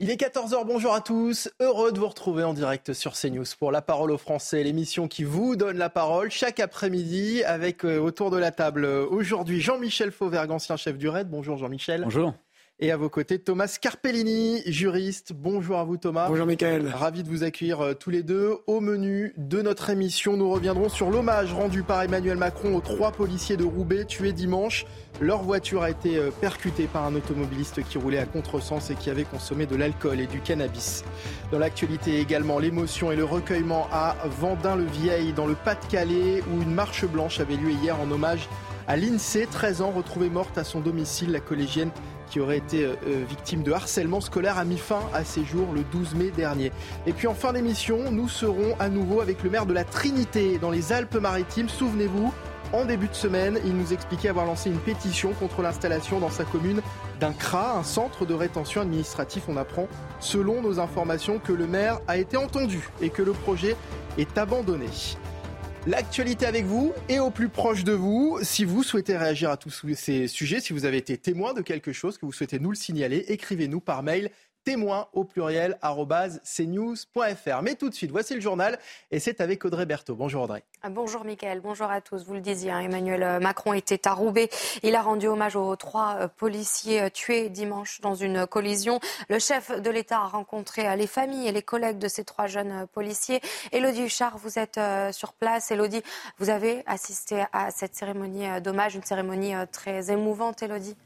Il est 14h, bonjour à tous. Heureux de vous retrouver en direct sur CNews pour La Parole aux Français, l'émission qui vous donne la parole chaque après-midi avec euh, autour de la table euh, aujourd'hui Jean-Michel Fauvergue, ancien chef du RAID. Bonjour Jean-Michel. Bonjour. Et à vos côtés, Thomas Scarpellini, juriste. Bonjour à vous Thomas. Bonjour Michael. Ravi de vous accueillir euh, tous les deux. Au menu de notre émission, nous reviendrons sur l'hommage rendu par Emmanuel Macron aux trois policiers de Roubaix tués dimanche. Leur voiture a été euh, percutée par un automobiliste qui roulait à contresens et qui avait consommé de l'alcool et du cannabis. Dans l'actualité également, l'émotion et le recueillement à Vendin-le-Vieil, dans le Pas-de-Calais, où une marche blanche avait lieu hier en hommage à l'INSEE, 13 ans, retrouvée morte à son domicile. La collégienne qui aurait été euh, euh, victime de harcèlement scolaire a mis fin à ses jours le 12 mai dernier. Et puis en fin d'émission, nous serons à nouveau avec le maire de la Trinité dans les Alpes-Maritimes. Souvenez-vous, en début de semaine, il nous expliquait avoir lancé une pétition contre l'installation dans sa commune d'un CRA, un centre de rétention administratif. On apprend, selon nos informations, que le maire a été entendu et que le projet est abandonné. L'actualité avec vous et au plus proche de vous. Si vous souhaitez réagir à tous ces sujets, si vous avez été témoin de quelque chose, que vous souhaitez nous le signaler, écrivez-nous par mail témoin au pluriel cnews.fr. Mais tout de suite, voici le journal et c'est avec Audrey Berthaud. Bonjour Audrey. Ah, bonjour Mickaël, bonjour à tous. Vous le disiez, hein, Emmanuel Macron était à Roubaix. Il a rendu hommage aux trois euh, policiers euh, tués dimanche dans une collision. Le chef de l'État a rencontré euh, les familles et les collègues de ces trois jeunes policiers. Elodie Huchard, vous êtes sur place. Elodie, vous avez assisté à cette cérémonie d'hommage, une cérémonie très émouvante, Elodie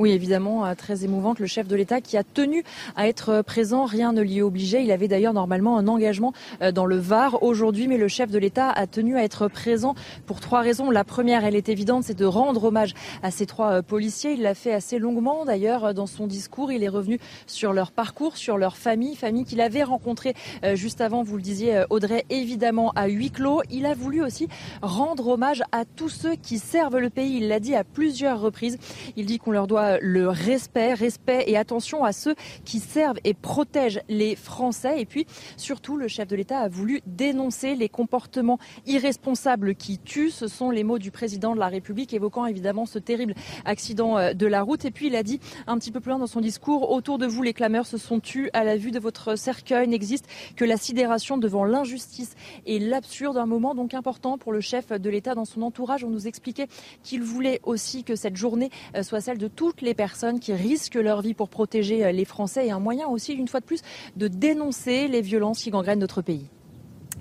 Oui, évidemment, euh, très émouvante. Le chef de l'État qui a tenu à être euh, présent, rien ne l'y obligé. Il avait d'ailleurs normalement un engagement euh, dans le Var aujourd'hui, mais le chef de l'État a tenu à être présent pour trois raisons. La première, elle est évidente, c'est de rendre hommage à ces trois policiers. Il l'a fait assez longuement d'ailleurs dans son discours. Il est revenu sur leur parcours, sur leur famille, famille qu'il avait rencontrée juste avant, vous le disiez Audrey, évidemment à huis clos. Il a voulu aussi rendre hommage à tous ceux qui servent le pays. Il l'a dit à plusieurs reprises. Il dit qu'on leur doit le respect, respect et attention à ceux qui servent et protègent les Français. Et puis, surtout, le chef de l'État a voulu dénoncer les comportements irresponsables qui tuent. Ce sont les mots du président de la République évoquant évidemment ce terrible accident euh, de la route. Et puis, il a dit un petit peu plus loin dans son discours, autour de vous, les clameurs se sont tus à la vue de votre cercueil. N'existe que la sidération devant l'injustice et l'absurde. Un moment donc important pour le chef de l'État dans son entourage. On nous expliquait qu'il voulait aussi que cette journée euh, soit celle de toutes les personnes qui risquent leur vie pour protéger euh, les Français et un moyen aussi, une fois de plus, de dénoncer les violences qui gangrènent notre pays.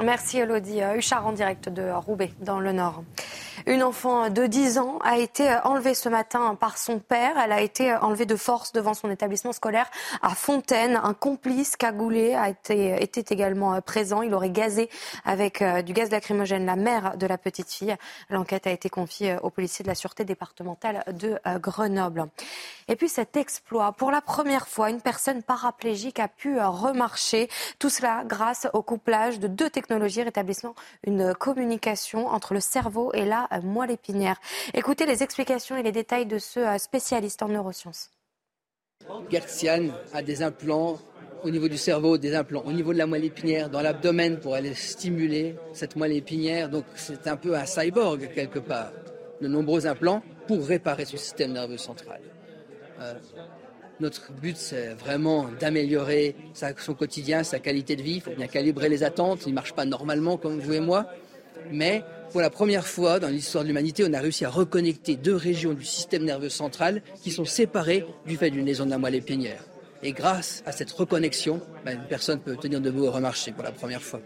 Merci Elodie. Euh, Huchard en direct de Roubaix, dans le Nord. Une enfant de 10 ans a été enlevée ce matin par son père. Elle a été enlevée de force devant son établissement scolaire à Fontaine. Un complice cagoulé a été, était également présent. Il aurait gazé avec euh, du gaz lacrymogène la mère de la petite fille. L'enquête a été confiée aux policiers de la sûreté départementale de euh, Grenoble. Et puis cet exploit, pour la première fois, une personne paraplégique a pu euh, remarcher. Tout cela grâce au couplage de deux technologies rétablissant une communication entre le cerveau et la moelle épinière. Écoutez les explications et les détails de ce euh, spécialiste en neurosciences. Gertzian a des implants au niveau du cerveau, des implants au niveau de la moelle épinière, dans l'abdomen pour aller stimuler cette moelle épinière. Donc c'est un peu un cyborg quelque part. De nombreux implants pour réparer ce système nerveux central. Euh, notre but, c'est vraiment d'améliorer son quotidien, sa qualité de vie. Il faut bien calibrer les attentes. Il ne marche pas normalement comme vous et moi. Mais pour la première fois dans l'histoire de l'humanité, on a réussi à reconnecter deux régions du système nerveux central qui sont séparées du fait d'une lésion de la moelle épinière. Et grâce à cette reconnexion, ben, une personne peut tenir debout et remarcher pour la première fois.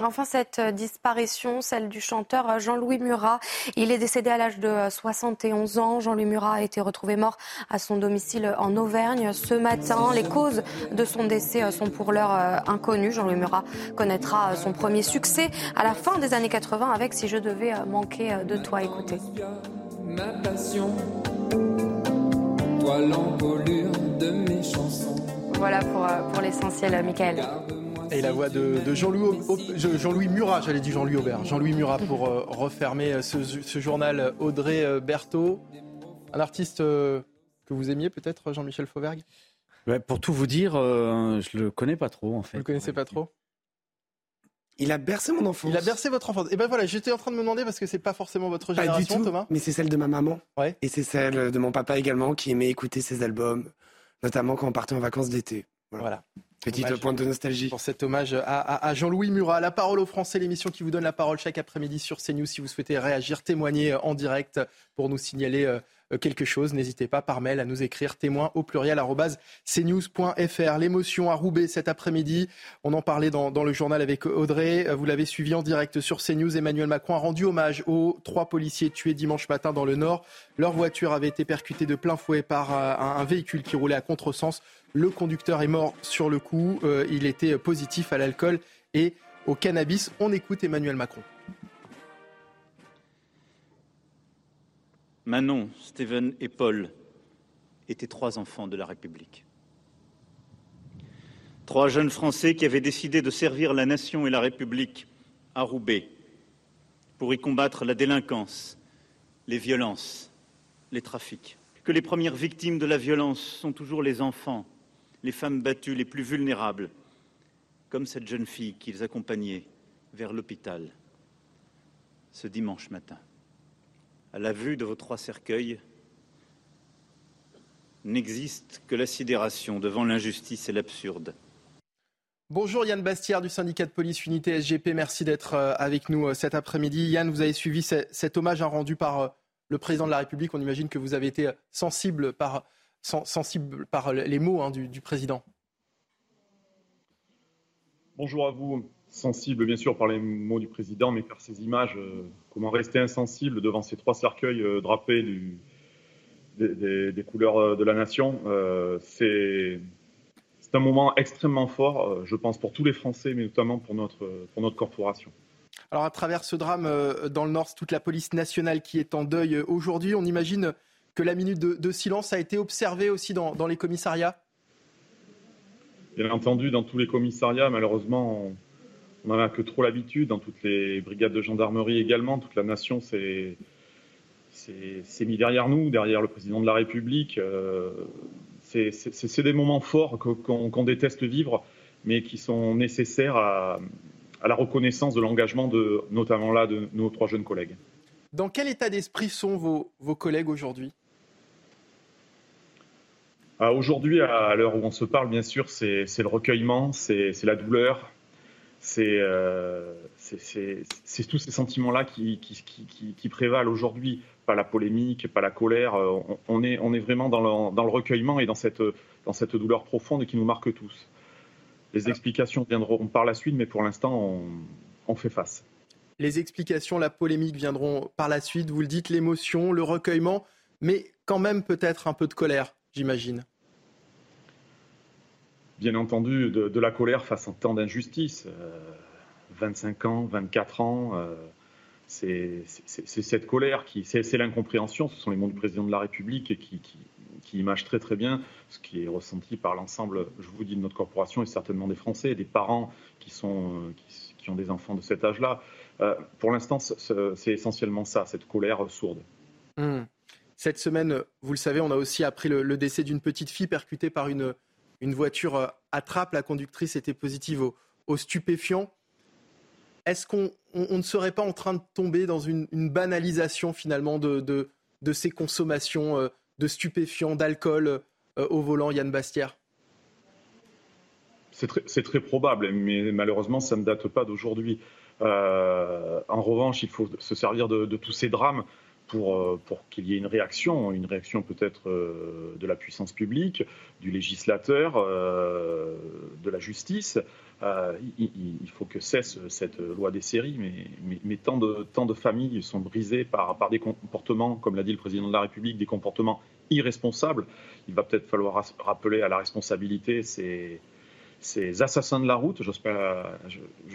Enfin, cette euh, disparition, celle du chanteur euh, Jean-Louis Murat. Il est décédé à l'âge de 71 euh, ans. Jean-Louis Murat a été retrouvé mort à son domicile en Auvergne ce matin. Les causes de son décès sont pour l'heure inconnues. Jean-Louis Murat connaîtra son premier succès à la fin des années 80 avec Si je devais manquer de toi. Écoutez. ma passion, toi l'encolure de mes chansons. Voilà pour, pour l'essentiel, Michael. Et la voix de, Jean-Louis Jean Murat, j'allais dire Jean-Louis Aubert, Jean-Louis Murat pour euh, refermer euh, ce, journal Audrey Berthaud. Un artiste que vous aimiez peut-être, Jean-Michel Fauvergue? Pour tout vous dire, je le connais pas trop en fait. Vous le connaissez pas trop? Il a bercé mon enfance. Il a bercé votre enfance. Et ben voilà, j'étais en train de me demander parce que c'est pas forcément votre génération, du tout, Thomas. Mais c'est celle de ma maman. Ouais. Et c'est celle de mon papa également qui aimait écouter ses albums, notamment quand on partait en vacances d'été. Voilà. Petite pointe de nostalgie. Pour cet hommage à, Jean-Louis Murat. La parole aux Français, l'émission qui vous donne la parole chaque après-midi sur CNews. Si vous souhaitez réagir, témoigner en direct pour nous signaler euh, euh, quelque chose, n'hésitez pas par mail à nous écrire témoin au pluriel cnews.fr. L'émotion à Roubaix cet après-midi, on en parlait dans, le journal avec Audrey, euh, vous l'avez suivi en direct sur CNews. Emmanuel Macron a rendu hommage aux trois policiers tués dimanche matin dans le Nord. Leur voiture avait été percutée de plein fouet par euh, un, véhicule qui roulait à contresens. Le conducteur est mort sur le coup. il était positif à l'alcool et au cannabis. On écoute Emmanuel Macron. Manon, Steven et Paul étaient trois enfants de la République. Trois jeunes Français qui avaient décidé de servir la nation et la République à Roubaix pour y combattre la délinquance, les violences, les trafics. Que les premières victimes de la violence sont toujours les enfants, les femmes battues les plus vulnérables, comme cette jeune fille qu'ils accompagnaient vers l'hôpital ce dimanche matin à la vue de vos trois cercueils, n'existe que la sidération devant l'injustice et l'absurde. Bonjour Yann Bastière du syndicat de police Unité SGP, merci d'être euh, avec nous euh, cet après-midi. Yann, vous avez suivi cet hommage rendu par euh, le président de la République. On imagine que vous avez été sensible par, sensible par les mots hein, du, du président. Bonjour à vous sensible bien sûr par les mots du président, mais par ces images, euh, comment rester insensible devant ces trois cercueils euh, drapés du, des, couleurs euh, de la nation. c'est un moment extrêmement fort, je pense, pour tous les Français, mais notamment pour notre, pour notre corporation. Alors à travers ce drame dans le Nord, toute la police nationale qui est en deuil aujourd'hui. On imagine que la minute de, silence a été observée aussi dans, dans les commissariats? Bien entendu, dans tous les commissariats, malheureusement, on n'en a que trop l'habitude, dans toutes les brigades de gendarmerie également, toute la nation s'est mis derrière nous, derrière le président de la République. Euh, c'est des moments forts qu'on déteste vivre, mais qui sont nécessaires à, la reconnaissance de l'engagement de, notamment là, de nos trois jeunes collègues. Dans quel état d'esprit sont vos, vos collègues aujourd'hui? Aujourd'hui, à l'heure où on se parle, bien sûr, c'est le recueillement, c'est la douleur, euh, c'est tous ces sentiments-là qui, qui, prévalent aujourd'hui, pas la polémique, pas la colère. Euh, on, est, on est vraiment dans le, dans le, recueillement et dans cette, dans cette douleur profonde qui nous marque tous. Les explications viendront par la suite, mais pour l'instant, on, on fait face. Les explications, la polémique viendront par la suite. Vous le dites, l'émotion, le recueillement, mais quand même peut-être un peu de colère, j'imagine bien entendu de, la colère face à tant d'injustices. 25 euh, ans, 24 ans, euh, c'est cette colère, qui, c'est l'incompréhension, ce sont les mots du président de la République qui, qui, imagent très très bien ce qui est ressenti par l'ensemble, je vous dis, de notre corporation et certainement des Français, des parents qui, sont, qui, ont des enfants de cet âge-là. Euh, pour l'instant, c'est essentiellement ça, cette colère sourde. Mmh. Cette semaine, vous le savez, on a aussi appris le décès d'une petite fille percutée par une, une voiture euh, attrape, la conductrice était positive au, stupéfiant. Est-ce qu'on ne serait pas en train de tomber dans une, banalisation finalement de, de, ces consommations euh, de stupéfiants, d'alcool euh, au volant, Yann Bastière c'est très, probable, mais malheureusement, ça ne date pas d'aujourd'hui. en revanche, il faut se servir de, tous ces drames pour, euh, pour qu'il y ait une réaction, une réaction peut-être euh, de la puissance publique, du législateur, euh, de la justice. il, faut que cesse cette loi des séries, mais, mais, tant, de, tant de familles sont brisées par, par des comportements, comme l'a dit le président de la République, des comportements irresponsables. Il va peut-être falloir rappeler à la responsabilité ces, ces assassins de la route, j'ose pas,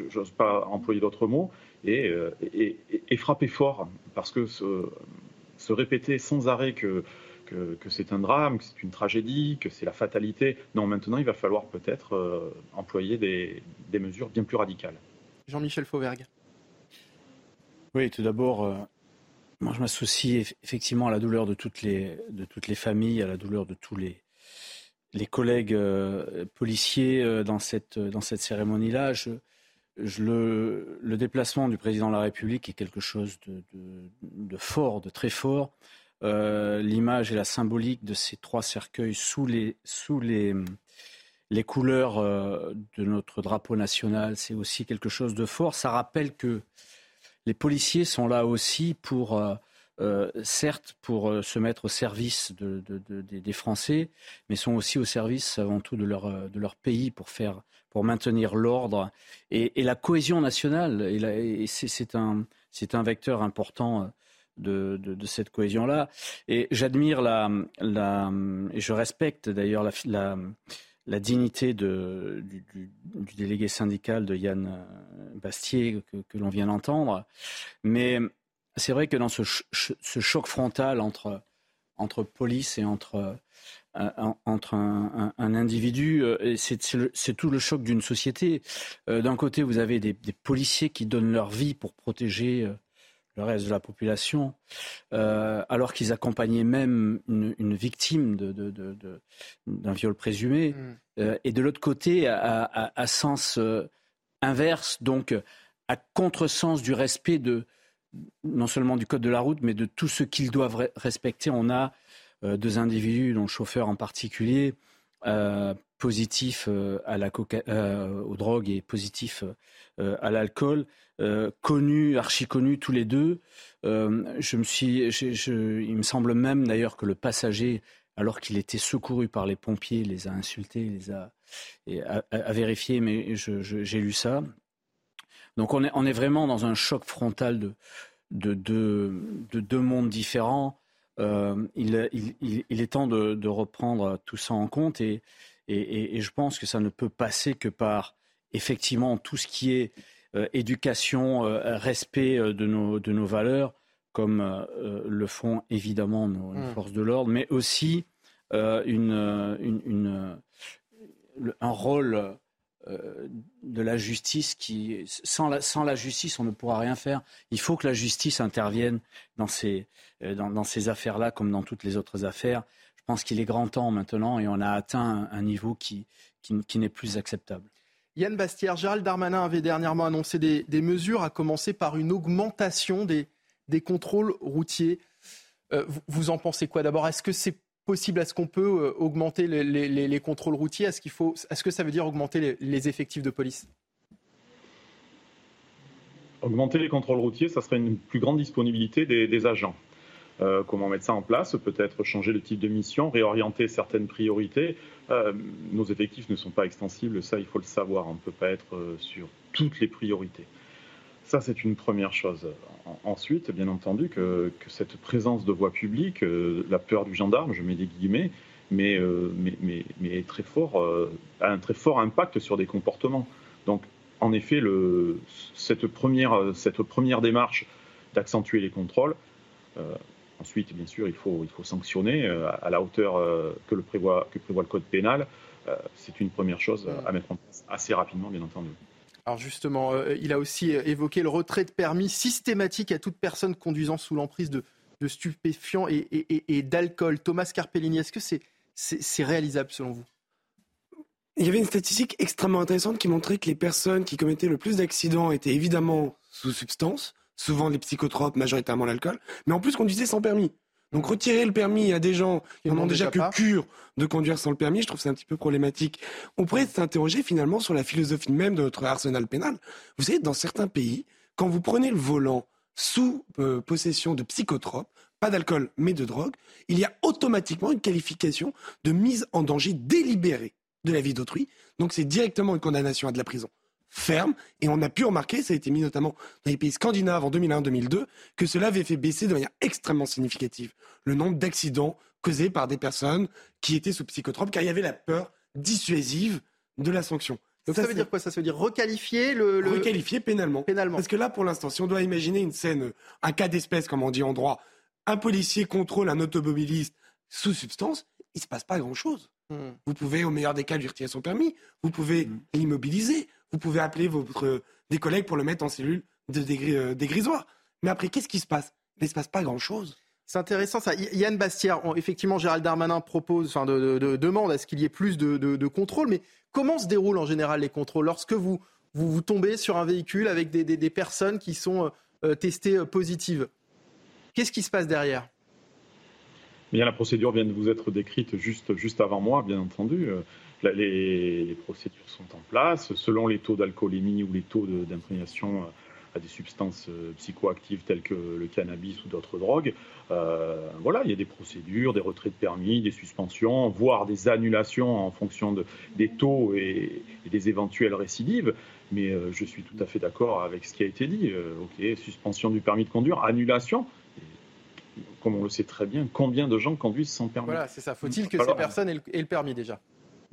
j'ose pas employer d'autres mots, et, et, et, frapper fort, parce que se répéter sans arrêt que, que, c'est un drame, que c'est une tragédie, que c'est la fatalité. Non, maintenant, il va falloir peut-être euh, employer des, des, mesures bien plus radicales. Jean-Michel Fauvergue. Oui, tout d'abord, euh, moi je m'associe effectivement à la douleur de toutes, les, de toutes les familles, à la douleur de tous les, les collègues euh, policiers dans cette, dans cette cérémonie-là. Je, le, le, déplacement du président de la République est quelque chose de, de, fort, de très fort. Euh, l'image et la symbolique de ces trois cercueils sous les, sous les, les couleurs euh, de notre drapeau national, c'est aussi quelque chose de fort. Ça rappelle que les policiers sont là aussi pour, euh, certes, pour se mettre au service de, des Français, mais sont aussi au service avant tout de leur, de leur pays pour faire pour maintenir l'ordre et, la cohésion nationale. Et, c'est un, un vecteur important de, de, cette cohésion-là. Et j'admire la, la, et je respecte d'ailleurs la, la, la, dignité de, du, du, du, délégué syndical de Yann Bastier que, que l'on vient d'entendre. Mais c'est vrai que dans ce, ce, choc frontal entre, entre police et entre entre un, individu. Euh, c'est tout le choc d'une société. Euh, d'un côté, vous avez des, policiers qui donnent leur vie pour protéger euh, le reste de la population, alors qu'ils accompagnaient même une, victime d'un viol présumé. Mm. et de l'autre côté, à, sens inverse, donc à contresens du respect de non seulement du code de la route, mais de tout ce qu'ils doivent respecter, on a euh, deux individus, dont le chauffeur en particulier, euh, positif euh, à la coca aux drogues et positif à l'alcool, connus, archi connus tous les deux. je me suis, il me semble même d'ailleurs que le passager, alors qu'il était secouru par les pompiers, les a insultés, les a, et a, vérifié, mais j'ai lu ça. Donc on est, on est vraiment dans un choc frontal de, de, de deux mondes différents. Euh, il, est temps de, reprendre tout ça en compte et, je pense que ça ne peut passer que par effectivement tout ce qui est euh, éducation, euh, respect de nos, valeurs, comme le font évidemment nos, mmh. forces de l'ordre, mais aussi une, un rôle de la justice qui, sans la, sans la, justice, on ne pourra rien faire. Il faut que la justice intervienne dans ces, euh, dans, ces affaires-là comme dans toutes les autres affaires. Je pense qu'il est grand temps maintenant et on a atteint un, niveau qui, qui, n'est plus acceptable. Yann Bastière, Gérald Darmanin avait dernièrement annoncé des, mesures, à commencer par une augmentation des, des contrôles routiers. Euh, vous, vous, en pensez quoi D'abord, est-ce que c'est possible Est-ce qu'on peut euh, augmenter les, contrôles routiers? Est-ce que ça veut dire augmenter les, effectifs de police? Augmenter les contrôles routiers, ça serait une plus grande disponibilité des, agents. Euh, comment mettre ça en place? Peut-être changer le type de mission, réorienter certaines priorités. Euh, nos effectifs ne sont pas extensibles, ça il faut le savoir. On ne peut pas être sur toutes les priorités. Ça, c'est une première chose. Ensuite, bien entendu, que, cette présence de voie publique, euh, la peur du gendarme, je mets des guillemets, mais, euh, mais, mais, très fort, euh, a un très fort impact sur des comportements. Donc, en effet, le, cette, première, cette première démarche d'accentuer les contrôles, ensuite, bien sûr, il faut, il faut sanctionner à la hauteur que, le prévoit, que prévoit le code pénal. c'est une première chose à mettre en place assez rapidement, bien entendu. Alors justement, euh, il a aussi euh, évoqué le retrait de permis systématique à toute personne conduisant sous l'emprise de, stupéfiants et, d'alcool. Thomas Carpellini, est-ce que c'est réalisable selon vous? Il y avait une statistique extrêmement intéressante qui montrait que les personnes qui commettaient le plus d'accidents étaient évidemment sous substance, souvent les psychotropes, majoritairement l'alcool, mais en plus conduisaient sans permis. Donc retirer le permis à des gens qui n'ont déjà, que cure de conduire sans le permis, je trouve c'est un petit peu problématique. On pourrait s'interroger finalement sur la philosophie même de notre arsenal pénal. Vous savez, dans certains pays, quand vous prenez le volant sous euh, possession de psychotropes, pas d'alcool mais de drogue, il y a automatiquement une qualification de mise en danger délibérée de la vie d'autrui. Donc c'est directement une condamnation à de la prison ferme. Et on a pu remarquer, ça a été mis notamment dans les pays scandinaves en 2001-2002, que cela avait fait baisser de manière extrêmement significative le nombre d'accidents causés par des personnes qui étaient sous psychotropes, car il y avait la peur dissuasive de la sanction. Donc ça, veut dire quoi? Ça veut dire requalifier le, Requalifier pénalement. pénalement. Parce que là, pour l'instant, si on doit imaginer une scène, un cas d'espèce, comme on dit en droit, un policier contrôle un automobiliste sous substance, il ne se passe pas grand-chose. Hmm. Vous pouvez, au meilleur des cas, lui retirer son permis. Vous pouvez hmm. l'immobiliser. Vous pouvez appeler votre, des collègues pour le mettre en cellule de euh, dégrisoire. Mais après, qu'est-ce qui se passe? Il ne se passe pas grand-chose. C'est intéressant ça. Yann Bastière, effectivement, Gérald Darmanin propose, enfin, de, demande à ce qu'il y ait plus de, de contrôles. Mais comment se déroulent en général les contrôles? Lorsque vous, vous, vous tombez sur un véhicule avec des, des, personnes qui sont euh, euh, testées positives, qu'est-ce qui se passe derrière? Bien, la procédure vient de vous être décrite juste, juste avant moi, bien entendu. Les, les, procédures sont en place. Selon les taux d'alcoolémie ou les taux d'imprégnation à des substances euh, psychoactives telles que le cannabis ou d'autres drogues. Euh, voilà, il y a des procédures, des retraits de permis, des suspensions, voire des annulations en fonction de, des taux et, des éventuelles récidives. Mais euh, je suis tout à fait d'accord avec ce qui a été dit. ok, suspension du permis de conduire, annulation. comme on le sait très bien, combien de gens conduisent sans permis? Voilà, c'est ça. Faut-il que ces personnes aient le, permis déjà?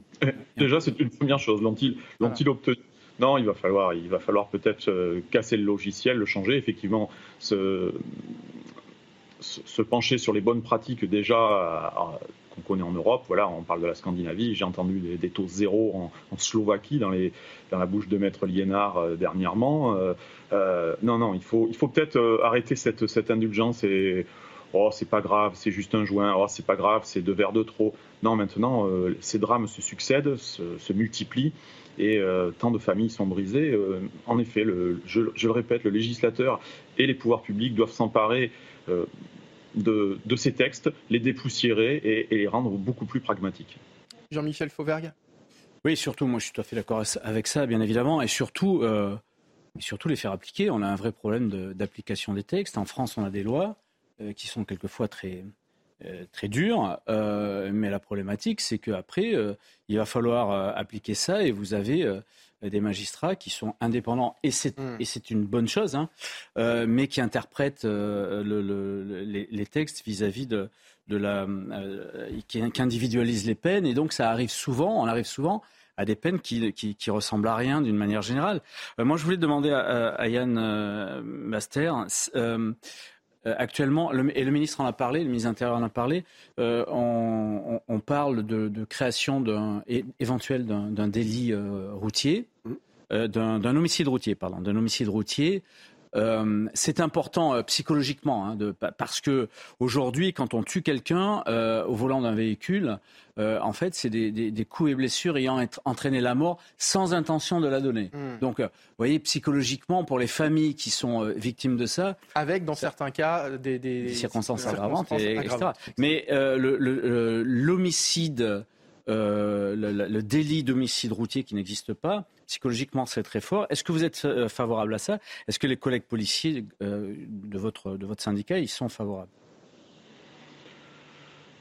Déjà, c'est une première chose. L'ont-ils obtenu non, il va falloir, il va falloir peut-être euh, casser le logiciel, le changer. Effectivement, se, se pencher sur les bonnes pratiques déjà euh, qu'on connaît en Europe. Voilà, on parle de la Scandinavie. J'ai entendu des, taux zéro en, Slovaquie dans, les, dans la bouche de Maître Liénard euh, dernièrement. non, non, il faut, il faut peut-être arrêter cette, cette indulgence et oh c'est pas grave, c'est juste un joint, oh c'est pas grave, c'est deux verres de trop. Non, maintenant ces drames se succèdent, se, se multiplient et euh, tant de familles sont brisées. Euh, en effet, je, le répète, le législateur et les pouvoirs publics doivent s'emparer euh, de, ces textes, les dépoussiérer et, les rendre beaucoup plus pragmatiques. Jean-Michel Fauvergue Oui, surtout, moi je suis tout à fait d'accord avec ça, bien évidemment, et surtout, surtout les faire appliquer. On a un vrai problème d'application des textes. En France, on a des lois qui sont quelquefois très, euh, très dur, euh, mais la problématique, c'est qu'après, euh, il va falloir appliquer ça et vous avez des magistrats qui sont indépendants, et c'est, mm. une bonne chose, hein, mais qui interprètent les, textes vis-à-vis de, la. qui, individualisent les peines, et donc ça arrive souvent, on arrive souvent à des peines qui, qui, ressemblent à rien d'une manière générale. moi, je voulais demander à, Yann Baster, euh, actuellement, et le ministre en a parlé, le ministre de l'Intérieur en a parlé, euh, on, parle de, création d'un, éventuel d'un, délit euh, routier, mmh. d'un, homicide routier, pardon, d'un homicide routier euh, c'est important euh, psychologiquement, hein, de, parce que aujourd'hui, quand on tue quelqu'un euh, au volant d'un véhicule, en fait, c'est des, coups et blessures ayant entraîné la mort sans intention de la donner. Hmm. Donc, vous voyez, psychologiquement, pour les familles qui sont victimes de ça, avec dans certains cas des, circonstances aggravantes, etc. Mais l'homicide euh, le, délit d'homicide routier qui n'existe pas. Psychologiquement, c'est très fort. Est-ce que vous êtes euh, favorable à ça? Est-ce que les collègues policiers euh, de, votre, de votre syndicat y sont favorables?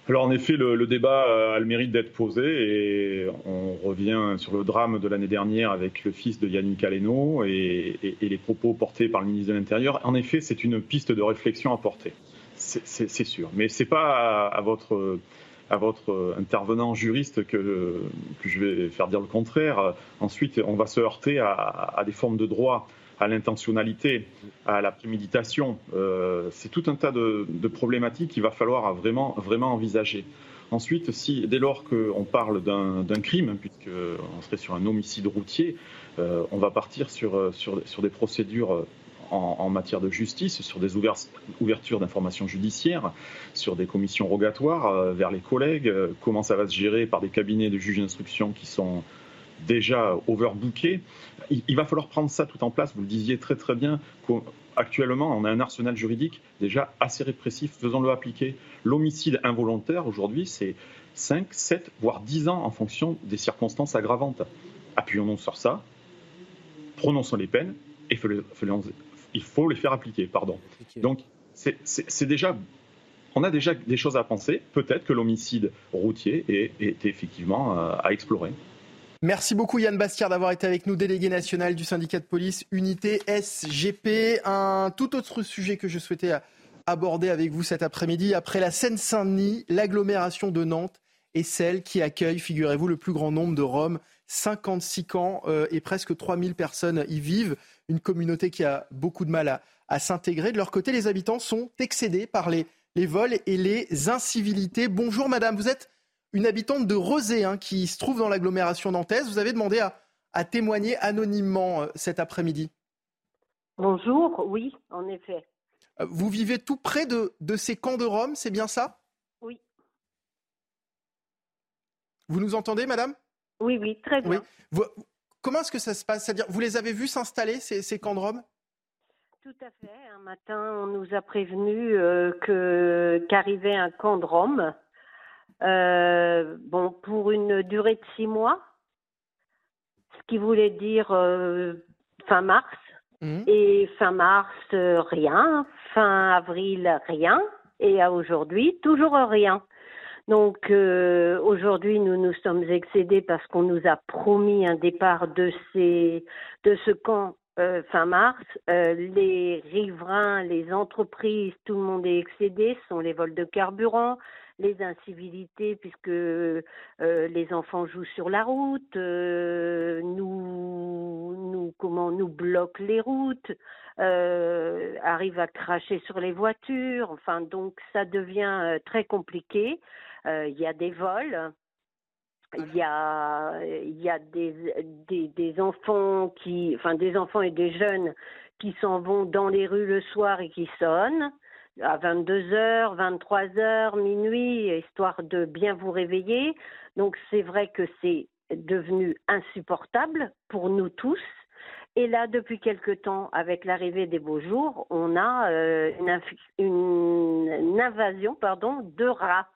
Alors en effet, le, débat a le mérite d'être posé et on revient sur le drame de l'année dernière avec le fils de Yannick Aleno et, les propos portés par le ministre de l'Intérieur. En effet, c'est une piste de réflexion à porter, c'est sûr. Mais ce n'est pas à votre à votre euh, intervenant juriste que, je vais faire dire le contraire. Ensuite, on va se heurter à, des formes de droit, à l'intentionnalité, à la préméditation. Euh, c'est tout un tas de, problématiques qu'il va falloir vraiment, vraiment envisager. Ensuite, si, dès lors qu'on parle d'un crime, puisqu'on serait sur un homicide routier, euh, on va partir sur, sur des procédures en, matière de justice, sur des ouvertures d'informations judiciaires, sur des commissions rogatoires euh, vers les collègues, euh, comment ça va se gérer par des cabinets de juges d'instruction qui sont déjà overbookés. Il, va falloir prendre ça tout en place. Vous le disiez très très bien. Actuellement, on a un arsenal juridique déjà assez répressif. Faisons-le appliquer. L'homicide involontaire, aujourd'hui, c'est 5, 7, voire 10 ans en fonction des circonstances aggravantes. Appuyons-nous sur ça, prononçons les peines et faisons, il faut les faire appliquer, pardon. Donc, c'est déjà on a déjà des choses à penser. Peut-être que l'homicide routier est, effectivement euh, à explorer. Merci beaucoup Yann Bastière d'avoir été avec nous, délégué national du syndicat de police Unité SGP. Un tout autre sujet que je souhaitais aborder avec vous cet après-midi. Après la Seine-Saint-Denis, l'agglomération de Nantes est celle qui accueille, figurez-vous, le plus grand nombre de Roms. 56 camps euh, et presque 3000 personnes y vivent une communauté qui a beaucoup de mal à, s'intégrer. De leur côté, les habitants sont excédés par les les vols et les incivilités. Bonjour madame, vous êtes une habitante de Rosé hein, qui se trouve dans l'agglomération nantaise. Vous avez demandé à, témoigner anonymement euh, cet après-midi. Bonjour, oui, en effet. Euh, vous vivez tout près de, ces camps de Rome, c'est bien ça? Oui. Vous nous entendez, madame? Oui, oui, très bien. Comment est-ce que ça se passe? C'est-à-dire, vous les avez vus s'installer, ces, camps de Rome? Tout à fait. Un matin, on nous a prévenu euh, que qu'arrivait un camp de Rome euh, bon, pour une durée de six mois, ce qui voulait dire euh, fin mars. Mmh. Et fin mars, euh, rien. Fin avril, rien. Et à aujourd'hui, toujours rien. Donc aujourd'hui, nous nous sommes excédés parce qu'on nous a promis un départ de ces de ce camp fin mars. les riverains, les entreprises, tout le monde est excédé. Ce sont les vols de carburant, les incivilités puisque euh, les enfants jouent sur la route, euh, nous, nous, comment, nous bloquent les routes, euh, arrivent à cracher sur les voitures. Enfin, donc ça devient très compliqué. Il y a des vols. Il y a, il y a des, des, enfants qui, enfin des enfants et des jeunes qui s'en vont dans les rues le soir et qui sonnent à 22h, 23h, minuit, histoire de bien vous réveiller. Donc c'est vrai que c'est devenu insupportable pour nous tous. Et là, depuis quelque temps, avec l'arrivée des beaux jours, on a euh, une, invasion pardon, de rats.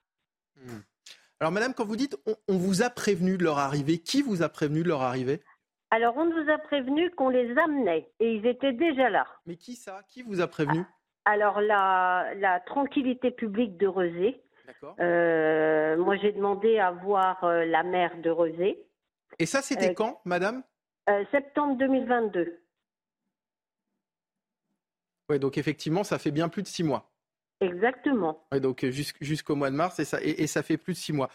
Hmm. Alors, madame, quand vous dites on, vous a prévenu de leur arrivée, qui vous a prévenu de leur arrivée? Alors, on nous a prévenu qu'on les amenait et ils étaient déjà là. Mais qui ça? Qui vous a prévenu? Alors la, tranquillité publique de Rezé. Euh, moi j'ai demandé à voir euh, la maire de Rezé. Et ça c'était euh, quand, madame? Septembre 2022. Oui, donc effectivement, ça fait bien plus de six mois. Exactement. Donc jusqu'au mois de mars, et ça, et, ça fait plus de six mois.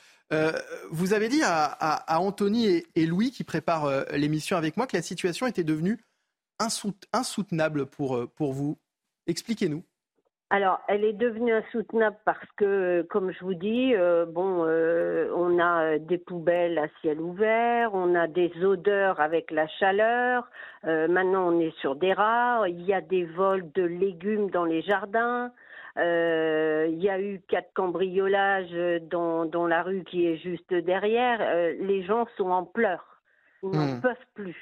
vous avez dit à, Anthony et, Louis, qui préparent l'émission avec moi, que la situation était devenue insoutenable pour, pour vous. Expliquez-nous. Alors, elle est devenue insoutenable parce que, comme je vous dis, euh, bon, euh, on a des poubelles à ciel ouvert, on a des odeurs avec la chaleur. Euh, maintenant, on est sur des rats. Il y a des vols de légumes dans les jardins. Il y a eu quatre cambriolages dans, dans la rue qui est juste derrière. les gens sont en pleurs. Ils n'en hmm. peuvent plus.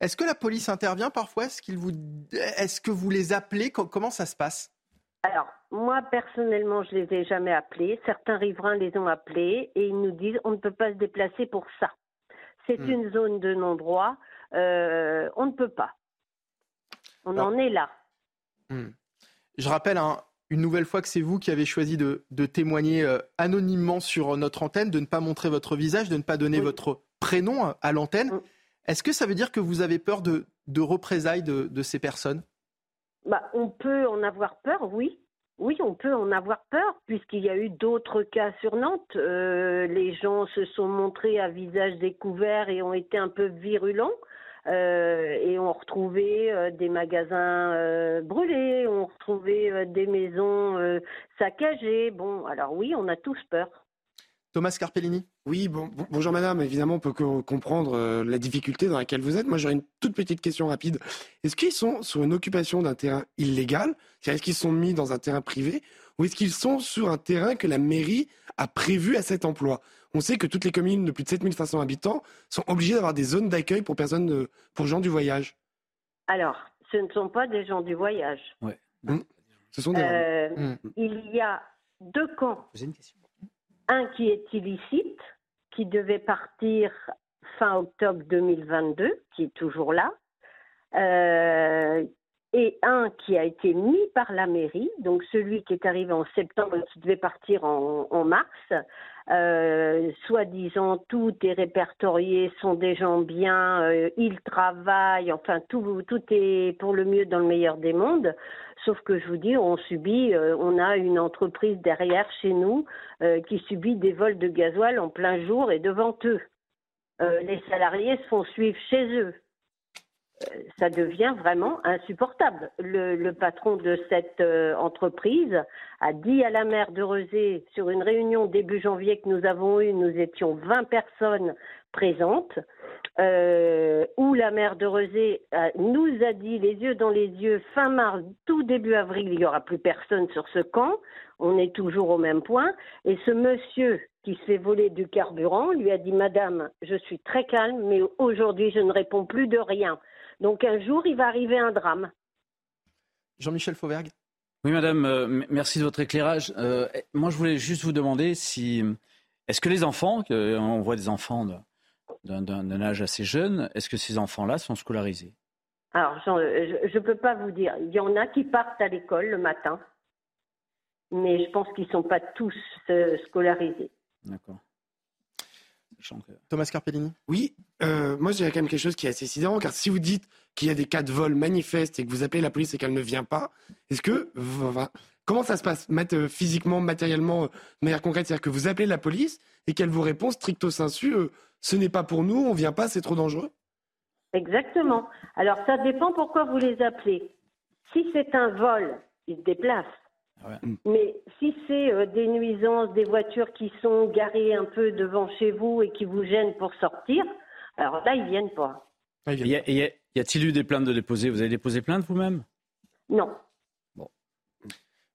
Est-ce que la police intervient parfois? Est-ce, vous... Est-ce que vous les appelez? Comment ça se passe? Alors, moi, personnellement, je les ai jamais appelés. Certains riverains les ont appelés et ils nous disent on ne peut pas se déplacer pour ça. C'est hmm. une zone de non-droit. Euh, on ne peut pas. On en est là. Hmm. Je rappelle une nouvelle fois que c'est vous qui avez choisi de, témoigner euh, anonymement sur notre antenne, de ne pas montrer votre visage, de ne pas donner votre prénom euh, à l'antenne. Est-ce que ça veut dire que vous avez peur de, représailles de, ces personnes? Bah, On peut en avoir peur, oui. Oui, on peut en avoir peur, puisqu'il y a eu d'autres cas sur Nantes. Euh, les gens se sont montrés à visage découvert et ont été un peu virulents. Euh, et ont retrouvé euh, des magasins brûlés, ont retrouvé des maisons saccagées. Bon, alors oui, on a tous peur. Thomas Carpellini Oui, bon, bonjour madame. Évidemment, on peut comprendre euh, la difficulté dans laquelle vous êtes. Moi, j'aurais une toute petite question rapide. Est-ce qu'ils sont sur une occupation d'un terrain illégal? Est-ce qu'ils sont mis dans un terrain privé Ou est-ce qu'ils sont sur un terrain que la mairie a prévu à cet emploi? On sait que toutes les communes de plus de 7500 habitants sont obligées d'avoir des zones d'accueil pour personnes, pour gens du voyage. Alors, ce ne sont pas des gens du voyage. Ouais. Hum. Ce sont des. Euh, hum. Il y a deux camps. J'ai une question un qui est illicite, qui devait partir fin octobre 2022, qui est toujours là, euh, et un qui a été mis par la mairie, donc celui qui est arrivé en septembre qui devait partir en, mars. Euh, soi-disant, tout est répertorié, sont des gens bien, euh, ils travaillent, enfin tout, tout est pour le mieux dans le meilleur des mondes. Sauf que je vous dis, on subit, euh, on a une entreprise derrière chez nous qui subit des vols de gasoil en plein jour et devant eux. Les salariés se font suivre chez eux. Ça devient vraiment insupportable. Le, patron de cette euh, entreprise a dit à la maire de Rezé, sur une réunion début janvier que nous avons eue, nous étions 20 personnes présentes, euh, où la maire de Rezé nous a dit les yeux dans les yeux, fin mars, tout début avril, il n'y aura plus personne sur ce camp. On est toujours au même point. Et ce monsieur qui s'est volé du carburant lui a dit Madame, je suis très calme, mais aujourd'hui je ne réponds plus de rien. Donc un jour, il va arriver un drame. Jean-Michel Fauvergue. Oui, madame, euh, merci de votre éclairage. Euh, moi, je voulais juste vous demander si. Est-ce que les enfants, on voit des enfants d'un âge assez jeune, est-ce que ces enfants-là sont scolarisés? Alors, je ne peux pas vous dire. Il y en a qui partent à l'école le matin, mais je pense qu'ils ne sont pas tous euh, scolarisés. D'accord. Thomas Carpellini Oui, euh, moi je dirais quand même quelque chose qui est assez sidérant, car si vous dites qu'il y a des cas de vol manifestes et que vous appelez la police et qu'elle ne vient pas, est-ce que... Comment ça se passe euh, physiquement, matériellement, euh, de manière concrète? C'est-à-dire que vous appelez la police et qu'elle vous répond stricto sensu, ce n'est pas pour nous, on ne vient pas, c'est trop dangereux Exactement. Alors ça dépend pourquoi vous les appelez. Si c'est un vol, ils se déplacent. Mais si c'est euh, des nuisances, des voitures qui sont garées un peu devant chez vous et qui vous gênent pour sortir, alors là, ils viennent pas. y, a-t-il eu des plaintes de déposer? Vous avez déposé plainte vous-même? Non.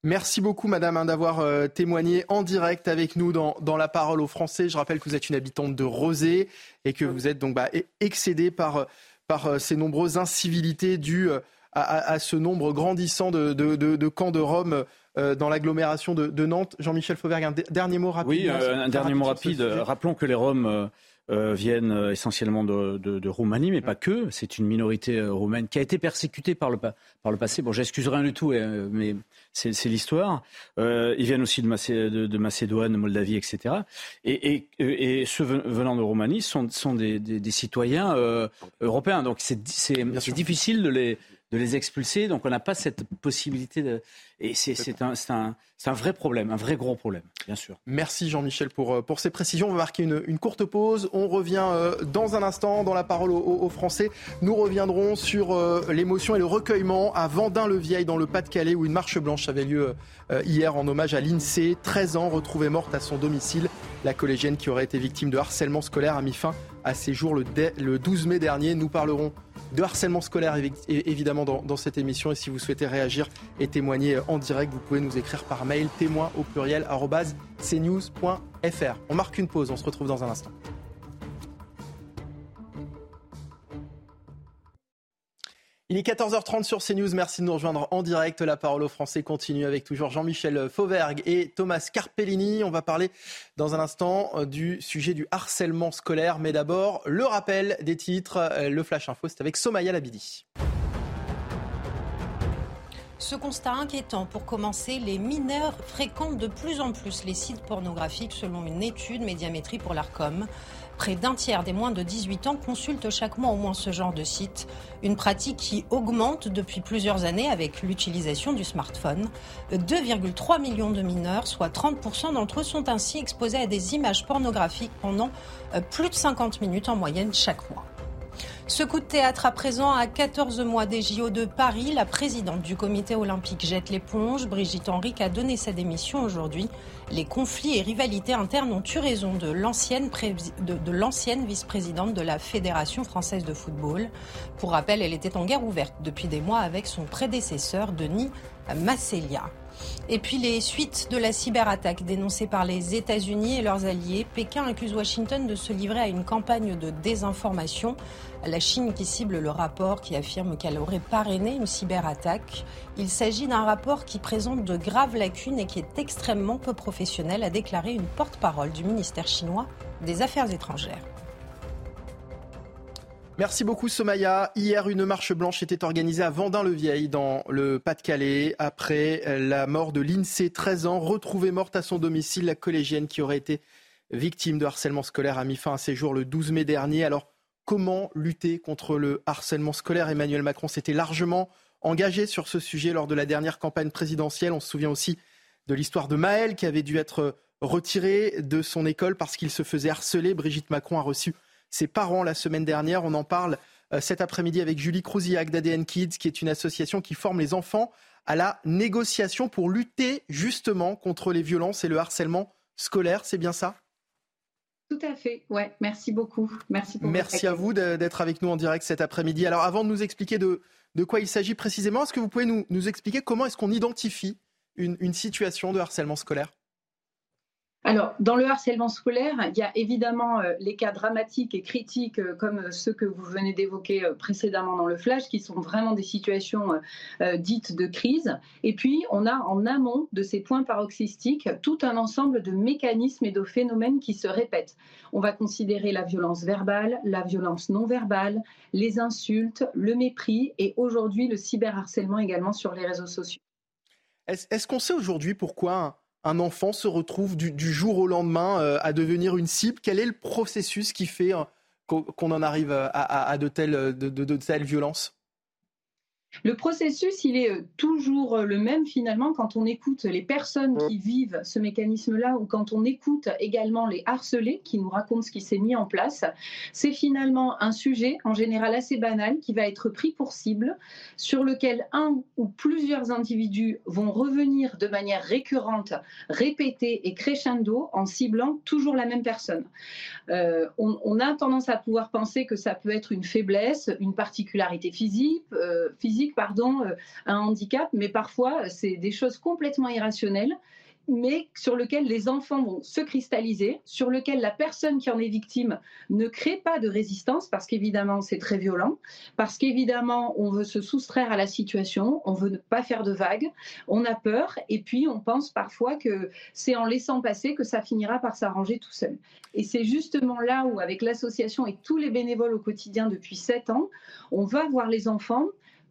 Merci beaucoup, madame, hein, d'avoir euh, témoigné en direct avec nous dans, La Parole aux Français. Je rappelle que vous êtes une habitante de Rosé et que vous êtes donc bah, excédée par, par euh, ces nombreuses incivilités dues à, ce nombre grandissant de, de camps de Rome euh, dans l'agglomération de, Nantes. Jean-Michel Fauvergue, un dernier mot rapide. Oui, euh, un dernier mot rapide. Rappelons que les Roms euh, viennent essentiellement de, Roumanie, mais pas que. C'est une minorité roumaine qui a été persécutée par le, par le passé. Bon, j'excuse rien du tout, mais c'est l'histoire. ils viennent aussi de, de, Macédoine, Moldavie, etc. Et, et, ceux venant de Roumanie sont, sont des, des citoyens européens. Donc c'est difficile de les de les expulser. Donc on n'a pas cette possibilité de... Et c'est un, un, un, vrai problème, un vrai gros problème, bien sûr. Merci Jean-Michel pour, euh, pour ces précisions. On va marquer une, une courte pause. On revient euh, dans un instant dans la parole aux, Français. Nous reviendrons sur euh, l'émotion et le recueillement à Vendin-le-Vieil dans le Pas-de-Calais où une marche blanche avait lieu hier en hommage à l'INSEE. 13 ans retrouvée morte à son domicile. La collégienne qui aurait été victime de harcèlement scolaire a mis fin à ses jours le, le 12 mai dernier. Nous parlerons de harcèlement scolaire évidemment dans, cette émission. Et si vous souhaitez réagir et témoigner en direct, vous pouvez nous écrire par mail témoin au pluriel cnews.fr. On marque une pause, on se retrouve dans un instant. Il est 14h30 sur CNews. Merci de nous rejoindre en direct. La parole aux Français continue avec toujours Jean-Michel Fauvergue et Thomas Carpellini. On va parler dans un instant euh, du sujet du harcèlement scolaire. Mais d'abord, le rappel des titres. Euh, le Flash Info, c'est avec Somaya Labidi. Ce constat inquiétant pour commencer, les mineurs fréquentent de plus en plus les sites pornographiques selon une étude médiamétrie pour l'ARCOM. Près d'un tiers des moins de 18 ans consultent chaque mois au moins ce genre de site, une pratique qui augmente depuis plusieurs années avec l'utilisation du smartphone. 2,3 millions de mineurs, soit 30% d'entre eux, sont ainsi exposés à des images pornographiques pendant euh, plus de 50 minutes en moyenne chaque mois. Ce coup de théâtre à présent, à 14 mois des JO de Paris, la présidente du comité olympique jette l'éponge. Brigitte Henrique a donné sa démission aujourd'hui. Les conflits et rivalités internes ont eu raison de l'ancienne, vice-présidente de la Fédération française de football. Pour rappel, elle était en guerre ouverte depuis des mois avec son prédécesseur, Denis Massélia. Et puis les suites de la cyberattaque dénoncée par les États-Unis et leurs alliés, Pékin accuse Washington de se livrer à une campagne de désinformation. La Chine qui cible le rapport qui affirme qu'elle aurait parrainé une cyberattaque. Il s'agit d'un rapport qui présente de graves lacunes et qui est extrêmement peu professionnel, a déclaré une porte-parole du ministère chinois des Affaires étrangères. Merci beaucoup Somaya. Hier, une marche blanche était organisée à Vendin-le-Vieil dans le Pas-de-Calais après la mort de l'INSEE, 13 ans, retrouvée morte à son domicile. La collégienne qui aurait été victime de harcèlement scolaire a mis fin à ses jours le 12 mai dernier. Alors, comment lutter contre le harcèlement scolaire? Emmanuel Macron s'était largement engagé sur ce sujet lors de la dernière campagne présidentielle. On se souvient aussi de l'histoire de Maël qui avait dû être retiré de son école parce qu'il se faisait harceler. Brigitte Macron a reçu ses parents la semaine dernière. On en parle cet après-midi avec Julie Crouzillac d'ADN Kids, qui est une association qui forme les enfants à la négociation pour lutter justement contre les violences et le harcèlement scolaire. C'est bien ça? Tout à fait, ouais. Merci beaucoup. Merci, Merci à vous d'être avec nous en direct cet après-midi. Alors, avant de nous expliquer de, de quoi il s'agit précisément, est-ce que vous pouvez nous, nous expliquer comment est-ce qu'on identifie une, une situation de harcèlement scolaire? Alors, dans le harcèlement scolaire, il y a évidemment euh, les cas dramatiques et critiques euh, comme ceux que vous venez d'évoquer euh, précédemment dans le flash, qui sont vraiment des situations dites de crise. Et puis, on a en amont de ces points paroxystiques tout un ensemble de mécanismes et de phénomènes qui se répètent. On va considérer la violence verbale, la violence non verbale, les insultes, le mépris et aujourd'hui le cyberharcèlement également sur les réseaux sociaux. Est-ce qu'on sait aujourd'hui pourquoi un enfant se retrouve du, jour au lendemain euh, à devenir une cible. Quel est le processus qui fait euh, qu'on en arrive à, de, telles, de telles violences? Le processus, il est euh, toujours euh, le même finalement quand on écoute les personnes qui vivent ce mécanisme-là ou quand on écoute également les harcelés qui nous racontent ce qui s'est mis en place. C'est finalement un sujet en général assez banal qui va être pris pour cible, sur lequel un ou plusieurs individus vont revenir de manière récurrente, répétée et crescendo en ciblant toujours la même personne. Euh, on, a tendance à pouvoir penser que ça peut être une faiblesse, une particularité physique, physique pardon, euh, un handicap, mais parfois c'est des choses complètement irrationnelles mais sur lequel les enfants vont se cristalliser, sur lequel la personne qui en est victime ne crée pas de résistance, parce qu'évidemment c'est très violent, parce qu'évidemment on veut se soustraire à la situation, on veut ne pas faire de vagues, on a peur, et puis on pense parfois que c'est en laissant passer que ça finira par s'arranger tout seul. Et c'est justement là où, avec l'association et tous les bénévoles au quotidien depuis sept ans, on va voir les enfants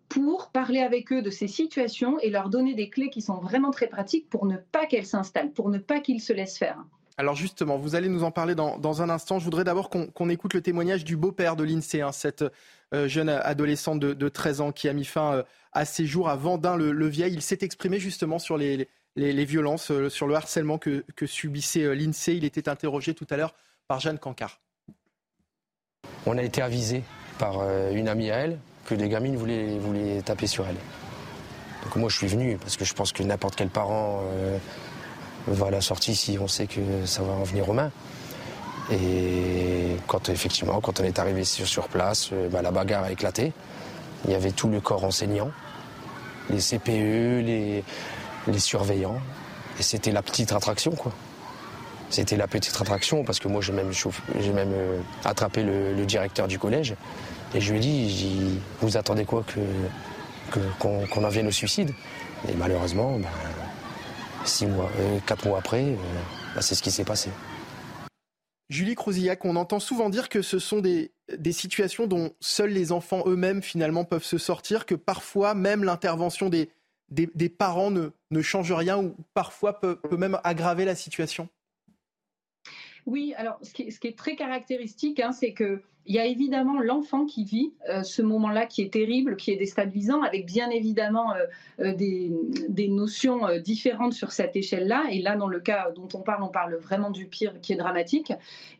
pour parler avec eux de ces situations et leur donner des clés qui sont vraiment très pratiques pour ne pas qu'elles s'installent, pour ne pas qu'ils se laissent faire. Alors justement, vous allez nous en parler dans, un instant. Je voudrais d'abord qu'on écoute le témoignage du beau-père de l'INSEE, hein, cette euh, jeune adolescente de, 13 ans qui a mis fin euh, à ses jours à Vendin le, Vieil. Il s'est exprimé justement sur les, violences, euh, sur le harcèlement que, que subissait l'INSEE. Il était interrogé tout à l'heure par Jeanne Cancard. On a été avisé par une amie à elle que des gamines voulaient, taper sur elle. Donc moi je suis venu parce que je pense que n'importe quel parent euh, va à la sortie si on sait que ça va en venir aux mains. Et quand effectivement, quand on est arrivé sur, place, euh, bah, la bagarre a éclaté. Il y avait tout le corps enseignant, les CPE, les, surveillants. Et c'était la petite attraction, quoi. C'était la petite attraction parce que moi j'ai même, même euh, attrapé le, directeur du collège et je lui ai dit, vous attendez quoi que, qu'on, en vienne au suicide? Et malheureusement, ben, six mois, euh, quatre mois après, euh, ben, c'est ce qui s'est passé. Julie Crouzillac, on entend souvent dire que ce sont des, situations dont seuls les enfants eux-mêmes finalement peuvent se sortir, que parfois même l'intervention des, des, parents ne, ne, change rien ou parfois peut, peut même aggraver la situation. Oui, alors ce qui est, très caractéristique, hein, c'est que il y a évidemment l'enfant qui vit euh, ce moment-là qui est terrible, qui est déstabilisant, avec bien évidemment euh, euh, des, notions différentes sur cette échelle-là. Et là, dans le cas dont on parle, on parle vraiment du pire qui est dramatique.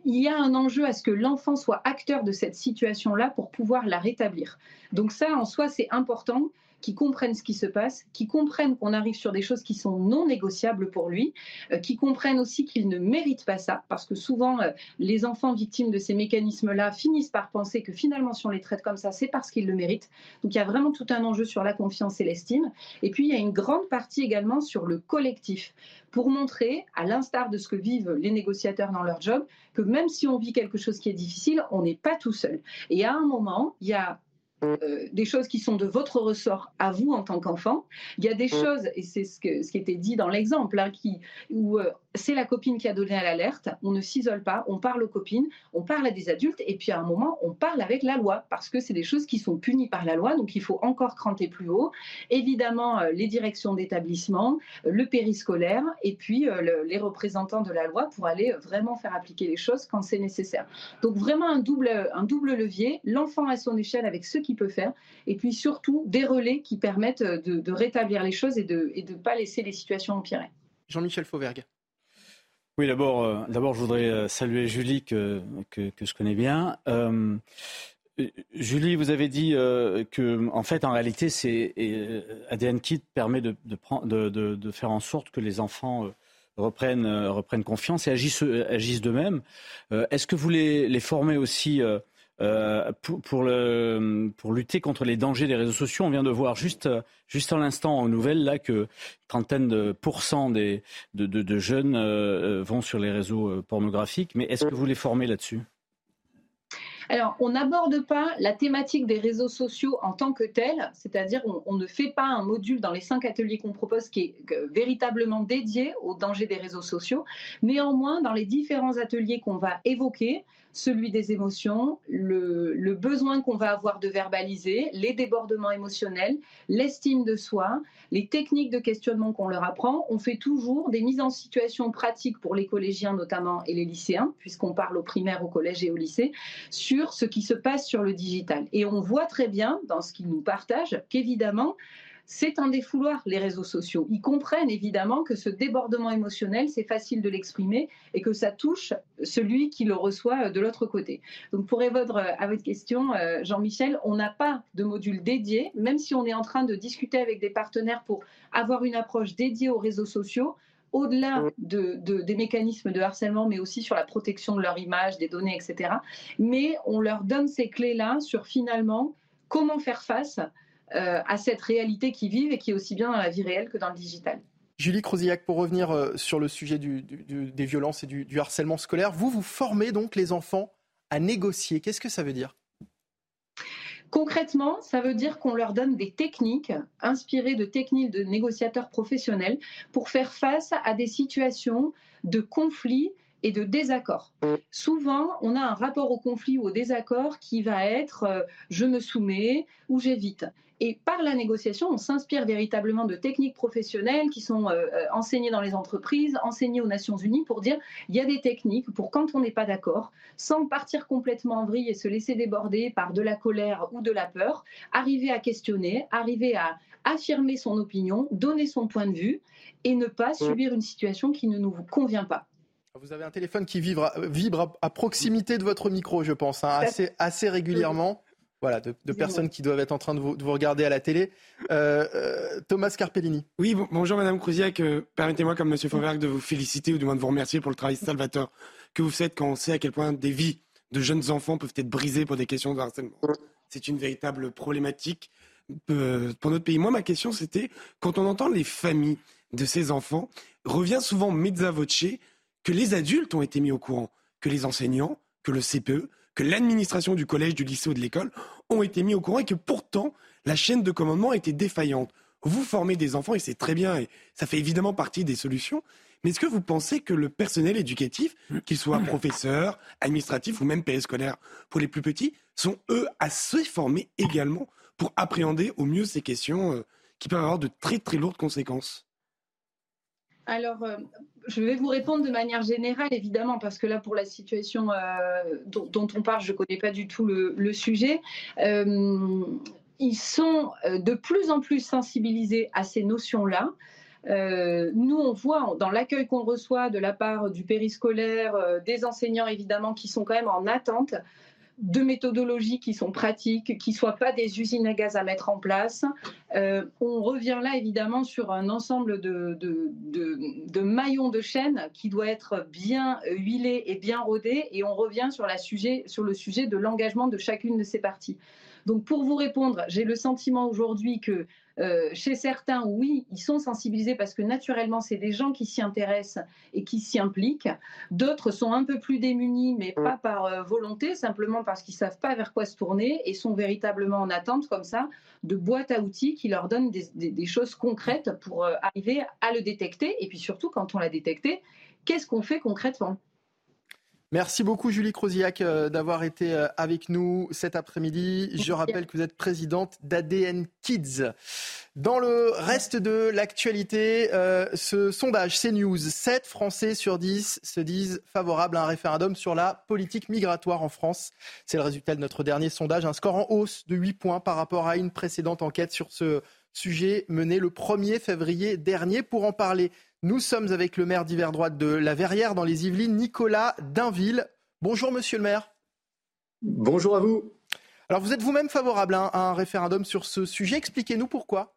Il y a un enjeu à ce que l'enfant soit acteur de cette situation-là pour pouvoir la rétablir. Donc ça, en soi, c'est important qui comprennent ce qui se passe, qui comprennent qu'on arrive sur des choses qui sont non négociables pour lui, euh, qui comprennent aussi qu'il ne mérite pas ça, parce que souvent euh, les enfants victimes de ces mécanismes-là finissent par penser que finalement si on les traite comme ça, c'est parce qu'ils le méritent. Donc il y a vraiment tout un enjeu sur la confiance et l'estime. Et puis il y a une grande partie également sur le collectif, pour montrer, à l'instar de ce que vivent les négociateurs dans leur job, que même si on vit quelque chose qui est difficile, on n'est pas tout seul. Et à un moment, il y a euh, des choses qui sont de votre ressort à vous en tant qu'enfant. Il y a des mm. choses, et c'est ce, ce qui était dit dans l'exemple, hein, qui, où euh, c'est la copine qui a donné l'alerte, on ne s'isole pas, on parle aux copines, on parle à des adultes, et puis à un moment, on parle avec la loi, parce que c'est des choses qui sont punies par la loi, donc il faut encore cranter plus haut. Évidemment, euh, les directions d'établissement, le périscolaire, et puis les représentants de la loi pour aller vraiment faire appliquer les choses quand c'est nécessaire. Donc vraiment un double, un double levier, l'enfant à son échelle avec ceux qui peut faire. Et puis surtout, des relais qui permettent de, rétablir les choses et de ne pas laisser les situations empirer. Jean-Michel Fauvergue. Oui, d'abord, euh, d'abord, je voudrais euh, saluer Julie que, que, je connais bien. Euh, Julie, vous avez dit que, en fait, en réalité, c'est ADN Kit permet de, de, de, faire en sorte que les enfants reprennent, reprennent confiance et agissent, agissent d'eux-mêmes. Est-ce que vous les, les formez aussi euh, pour, lutter contre les dangers des réseaux sociaux. On vient de voir juste, juste à l'instant en nouvelles là que trentaine de pourcents des, de, jeunes euh, vont sur les réseaux euh, pornographiques. Mais est-ce que vous les formez là-dessus? Alors, on n'aborde pas la thématique des réseaux sociaux en tant que telle, c'est-à-dire on, ne fait pas un module dans les cinq ateliers qu'on propose qui est véritablement dédié aux dangers des réseaux sociaux. Néanmoins, dans les différents ateliers qu'on va évoquer, celui des émotions, le, besoin qu'on va avoir de verbaliser, les débordements émotionnels, l'estime de soi, les techniques de questionnement qu'on leur apprend. On fait toujours des mises en situation pratiques pour les collégiens notamment et les lycéens, puisqu'on parle au primaire, au collège et au lycée, sur ce qui se passe sur le digital. Et on voit très bien dans ce qu'ils nous partagent qu'évidemment, c'est un défouloir, les réseaux sociaux. Ils comprennent évidemment que ce débordement émotionnel, c'est facile de l'exprimer et que ça touche celui qui le reçoit de l'autre côté. Donc pour répondre à votre question, euh, Jean-Michel, on n'a pas de module dédié, même si on est en train de discuter avec des partenaires pour avoir une approche dédiée aux réseaux sociaux au-delà des mécanismes de harcèlement, mais aussi sur la protection de leur image, des données, etc. Mais on leur donne ces clés-là sur finalement comment faire face euh, à cette réalité qui vivent et qui est aussi bien dans la vie réelle que dans le digital. Julie Crozillac, pour revenir euh, sur le sujet des violences et du, harcèlement scolaire, vous, vous formez donc les enfants à négocier. Qu'est-ce que ça veut dire? Concrètement, ça veut dire qu'on leur donne des techniques inspirées de techniques de négociateurs professionnels pour faire face à des situations de conflit et de désaccord. Souvent, on a un rapport au conflit ou au désaccord qui va être euh, je me soumets ou j'évite. Et par la négociation, on s'inspire véritablement de techniques professionnelles qui sont euh, euh, enseignées dans les entreprises, enseignées aux Nations Unies pour dire il y a des techniques pour quand on n'est pas d'accord, sans partir complètement en vrille et se laisser déborder par de la colère ou de la peur, arriver à questionner, arriver à affirmer son opinion, donner son point de vue et ne pas subir une situation qui ne nous convient pas. Vous avez un téléphone qui vibre, vibre à, proximité de votre micro, je pense, hein, assez, assez régulièrement voilà, de, personnes qui doivent être en train de vous, regarder à la télé. Euh, euh, Thomas Carpellini. Oui, bonjour Madame Crouziac. Permettez-moi, comme Monsieur Fauvergue, de vous féliciter ou du moins de vous remercier pour le travail salvateur que vous faites quand on sait à quel point des vies de jeunes enfants peuvent être brisées pour des questions de harcèlement. C'est une véritable problématique euh, pour notre pays. Moi, ma question, c'était quand on entend les familles de ces enfants, revient souvent mezza voce que les adultes ont été mis au courant, que les enseignants, que le CPE, que l'administration du collège, du lycée ou de l'école ont été mis au courant et que pourtant la chaîne de commandement était défaillante. Vous formez des enfants et c'est très bien et ça fait évidemment partie des solutions. Mais est-ce que vous pensez que le personnel éducatif, qu'il soit professeur, administratif ou même périscolaire pour les plus petits, sont eux assez formés également pour appréhender au mieux ces questions euh, qui peuvent avoir de très très lourdes conséquences? Alors, euh, je vais vous répondre de manière générale, évidemment, parce que là, pour la situation euh, dont, on parle, je ne connais pas du tout le, sujet. Euh, ils sont de plus en plus sensibilisés à ces notions-là. nous, on voit dans l'accueil qu'on reçoit de la part du périscolaire, des enseignants évidemment, qui sont quand même en attente de méthodologies qui sont pratiques, qui ne soient pas des usines à gaz à mettre en place. Euh, on revient là évidemment sur un ensemble de, de, maillons de chaîne qui doit être bien huilé et bien rodé, et on revient sur, la sujet, sur le sujet de l'engagement de chacune de ces parties. Donc pour vous répondre, j'ai le sentiment aujourd'hui que euh, chez certains, oui, ils sont sensibilisés parce que naturellement, c'est des gens qui s'y intéressent et qui s'y impliquent. D'autres sont un peu plus démunis, mais pas par euh, volonté, simplement parce qu'ils ne savent pas vers quoi se tourner et sont véritablement en attente, comme ça, de boîtes à outils qui leur donnent des, choses concrètes pour euh, arriver à le détecter. Et puis surtout, quand on l'a détecté, qu'est-ce qu'on fait concrètement? Merci beaucoup Julie Croziac euh, d'avoir été euh, avec nous cet après-midi. Je rappelle que vous êtes présidente d'ADN Kids. Dans le reste de l'actualité, euh, ce sondage CNews, 7 Français sur 10 se disent favorables à un référendum sur la politique migratoire en France. C'est le résultat de notre dernier sondage, un score en hausse de 8 points par rapport à une précédente enquête sur ce sujet menée le 1er février dernier. Pour en parler, nous sommes avec le maire d'hiver droite de la Verrière dans les Yvelines, Nicolas Dainville. Bonjour monsieur le maire. Bonjour à vous. Alors vous êtes vous-même favorable à un référendum sur ce sujet. Expliquez-nous pourquoi.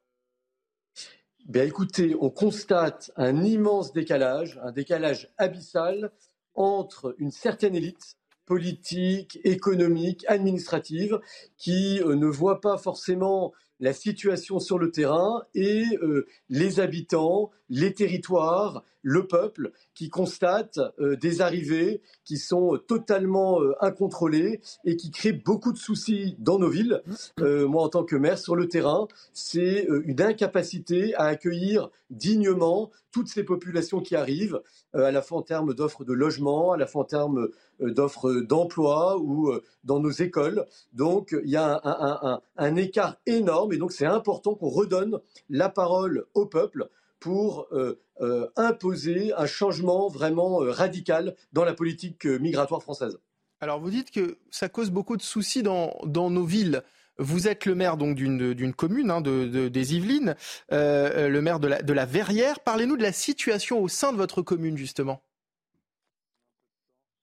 Ben écoutez, on constate un immense décalage, un décalage abyssal entre une certaine élite politique, économique, administrative, qui euh, ne voit pas forcément la situation sur le terrain et euh, les habitants, les territoires, le peuple qui constate euh, des arrivées qui sont totalement euh, incontrôlées et qui créent beaucoup de soucis dans nos villes. moi, en tant que maire sur le terrain, c'est une incapacité à accueillir dignement toutes ces populations qui arrivent, à la fois en termes d'offres de logement, à la fois en termes d'offres d'emploi ou dans nos écoles. Donc, il y a un écart énorme et donc c'est important qu'on redonne la parole au peuple pour euh, euh, imposer un changement vraiment euh, radical dans la politique migratoire française. Alors vous dites que ça cause beaucoup de soucis dans, nos villes. Vous êtes le maire donc d'une commune hein, de, des Yvelines, le maire de la, de la Verrière. Parlez-nous de la situation au sein de votre commune justement.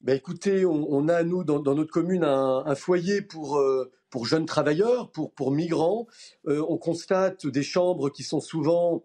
Ben écoutez, on, a nous dans, notre commune un, foyer pour pour jeunes travailleurs, pour, pour migrants. Euh, on constate des chambres qui sont souvent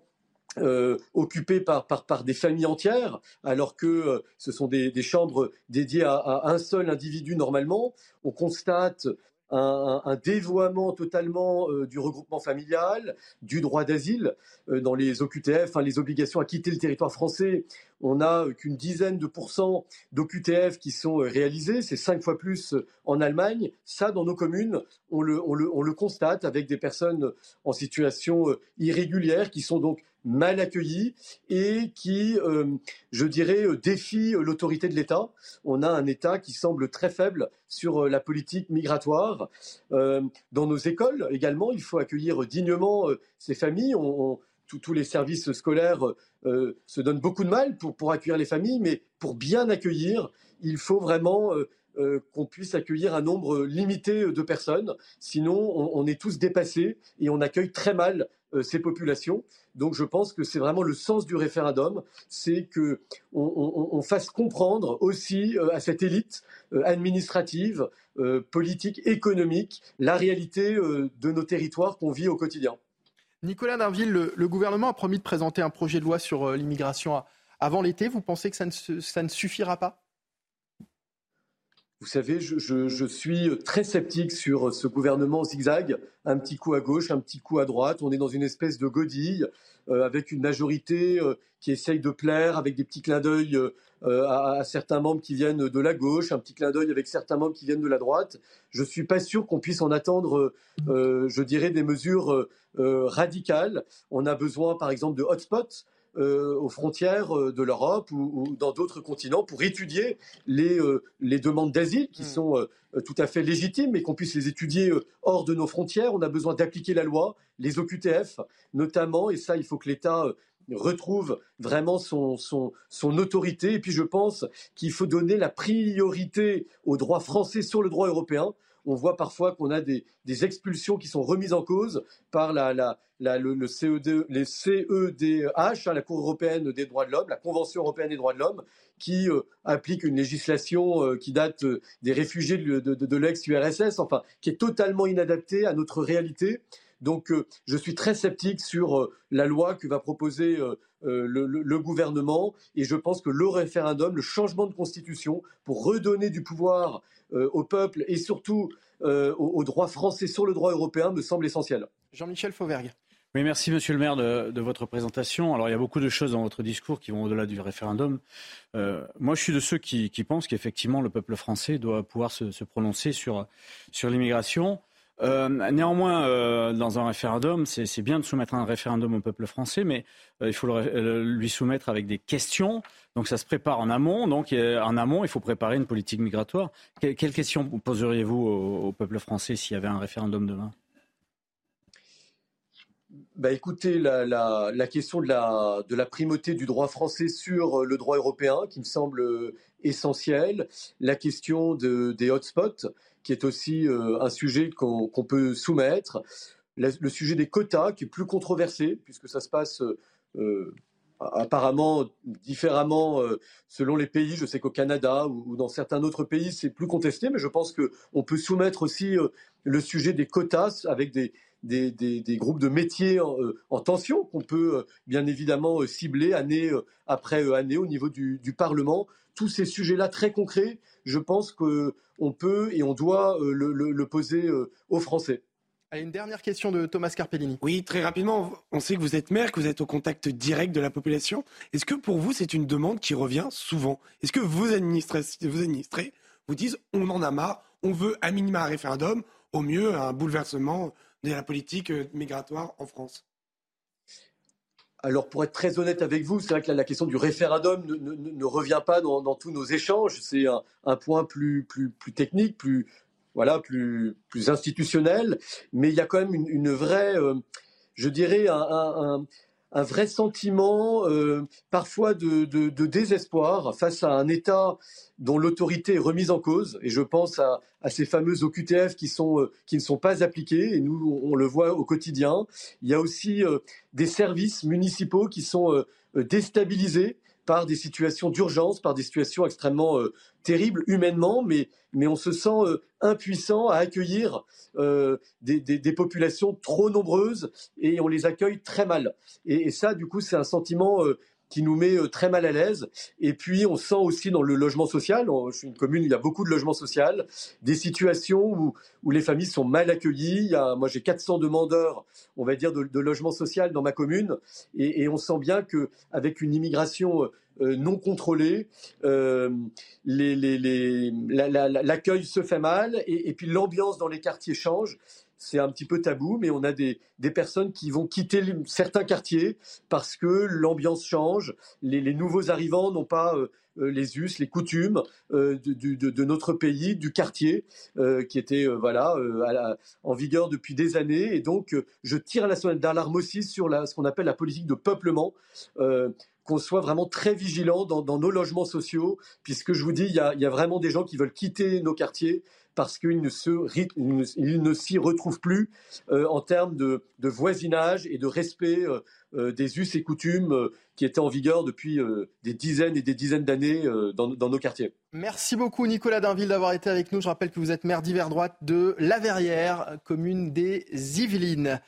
euh, occupées par, par, par, des familles entières, alors que euh, ce sont des, chambres dédiées à, un seul individu normalement. On constate un, dévoiement totalement euh, du regroupement familial, du droit d'asile euh, dans les OQTF, les obligations à quitter le territoire français. On n'a qu'une dizaine de pourcents d'OQTF qui sont réalisés, c'est cinq fois plus en Allemagne. Ça, dans nos communes, on le, on le constate avec des personnes en situation irrégulière qui sont donc mal accueillis et qui, euh, je dirais, euh, défient l'autorité de l'État. On a un État qui semble très faible sur euh, la politique migratoire. dans nos écoles également, il faut accueillir dignement ces familles. tous les services scolaires se donnent beaucoup de mal pour, accueillir les familles, mais pour bien accueillir, il faut vraiment qu'on puisse accueillir un nombre limité de personnes. Sinon, on, on, est tous dépassés et on accueille très mal ces populations. Donc je pense que c'est vraiment le sens du référendum, c'est que on, fasse comprendre aussi euh, à cette élite euh, administrative, euh, politique, économique, la réalité de nos territoires qu'on vit au quotidien. Nicolas Darville, le, gouvernement a promis de présenter un projet de loi sur l'immigration avant l'été. Vous pensez que ça ne suffira pas? Vous savez, je, suis très sceptique sur ce gouvernement zigzag, un petit coup à gauche, un petit coup à droite. On est dans une espèce de godille euh, avec une majorité euh, qui essaye de plaire, avec des petits clins d'œil euh, à, certains membres qui viennent de la gauche, un petit clin d'œil avec certains membres qui viennent de la droite. Je ne suis pas sûr qu'on puisse en attendre, je dirais, des mesures radicales. On a besoin, par exemple, de hotspots. Euh, aux frontières euh, de l'Europe ou, dans d'autres continents pour étudier les, euh, les demandes d'asile qui hmm. sont tout à fait légitimes, mais qu'on puisse les étudier hors de nos frontières. On a besoin d'appliquer la loi, les OQTF notamment, et ça, il faut que l'État retrouve vraiment son, son, son, autorité. Et puis je pense qu'il faut donner la priorité au droit français sur le droit européen on voit parfois qu'on a des, expulsions qui sont remises en cause par la, le, CED, les CEDH, hein, la Cour européenne des droits de l'homme, la Convention européenne des droits de l'homme, qui euh, applique une législation euh, qui date euh, des réfugiés de, l'ex-URSS, enfin, qui est totalement inadaptée à notre réalité. Donc, je suis très sceptique sur la loi que va proposer le, gouvernement et je pense que le référendum, le changement de constitution pour redonner du pouvoir euh, au peuple et surtout euh, au, droit français sur le droit européen me semble essentiel. Jean-Michel Fauvergue. Oui, merci Monsieur le maire de, votre présentation. Alors il y a beaucoup de choses dans votre discours qui vont au-delà du référendum. Euh, moi, je suis de ceux qui, pensent qu'effectivement le peuple français doit pouvoir se, prononcer sur, sur l'immigration. Euh, néanmoins, euh, dans un référendum, c'est bien de soumettre un référendum au peuple français, mais euh, il faut lui soumettre avec des questions. Donc ça se prépare en amont. Donc en amont, il faut préparer une politique migratoire. quelles questions poseriez-vous au, peuple français s'il y avait un référendum demain? Bah écoutez, la, question de la, primauté du droit français sur le droit européen, qui me semble essentielle, la question de, des hotspots, qui est aussi euh, un sujet qu'on peut soumettre. Le, sujet des quotas, qui est plus controversé, puisque ça se passe euh, apparemment différemment selon les pays. Je sais qu'au Canada ou, dans certains autres pays, c'est plus contesté, mais je pense qu'on peut soumettre aussi le sujet des quotas avec des, des, groupes de métiers en, tension qu'on peut bien évidemment cibler année après année au niveau du, Parlement. Tous ces sujets-là très concrets, je pense qu'on peut et on doit le poser aux Français une dernière question de Thomas Carpellini. Oui, très rapidement. On sait que vous êtes maire, que vous êtes au contact direct de la population. Est-ce que pour vous, c'est une demande qui revient souvent? Est-ce que vos administrés, vos administrés vous disent on en a marre, on veut à minima un référendum, au mieux un bouleversement de la politique euh, migratoire en France alors, pour être très honnête avec vous, c'est vrai que la question du référendum ne, revient pas dans, tous nos échanges. C'est un, point plus, technique, plus, voilà, plus institutionnel, mais il y a quand même une, vraie, euh, je dirais, un, vrai sentiment euh, parfois de, désespoir face à un État dont l'autorité est remise en cause. Et je pense à, ces fameuses OQTF qui, sont, euh, qui ne sont pas appliquées, et nous, on le voit au quotidien. Il y a aussi des services municipaux qui sont déstabilisés par des situations d'urgence, par des situations extrêmement euh, terribles humainement, mais, mais on se sent euh, impuissant à accueillir euh, des, des, populations trop nombreuses et on les accueille très mal. Et, et ça, du coup, c'est un sentiment qui nous met euh, très mal à l'aise. Et puis, on sent aussi dans le logement social, je suis une commune il y a beaucoup de logements sociaux, des situations où, où les familles sont mal accueillies. Il y a, moi, j'ai 400 demandeurs, on va dire, de, de logement social dans ma commune. Et, on sent bien qu'avec une immigration euh, non contrôlée, euh, l'accueil se fait mal et puis l'ambiance dans les quartiers change c'est un petit peu tabou, mais on a des, personnes qui vont quitter certains quartiers parce que l'ambiance change, les, nouveaux arrivants n'ont pas euh, euh, les us, les coutumes euh, de, notre pays, du quartier, qui était voilà en vigueur depuis des années. Et donc, je tire la sonnette d'alarme aussi sur ce qu'on appelle la politique de peuplement qu'on soit vraiment très vigilant dans, nos logements sociaux, puisque je vous dis, il y a, vraiment des gens qui veulent quitter nos quartiers parce qu'ils ne, s'y retrouvent plus euh, en termes de, voisinage et de respect euh, euh, des us et coutumes qui étaient en vigueur depuis des dizaines et des dizaines d'années dans, nos quartiers. Merci beaucoup Nicolas Dainville d'avoir été avec nous. Je rappelle que vous êtes maire d'hiver droite de La Verrière, commune des Yvelines.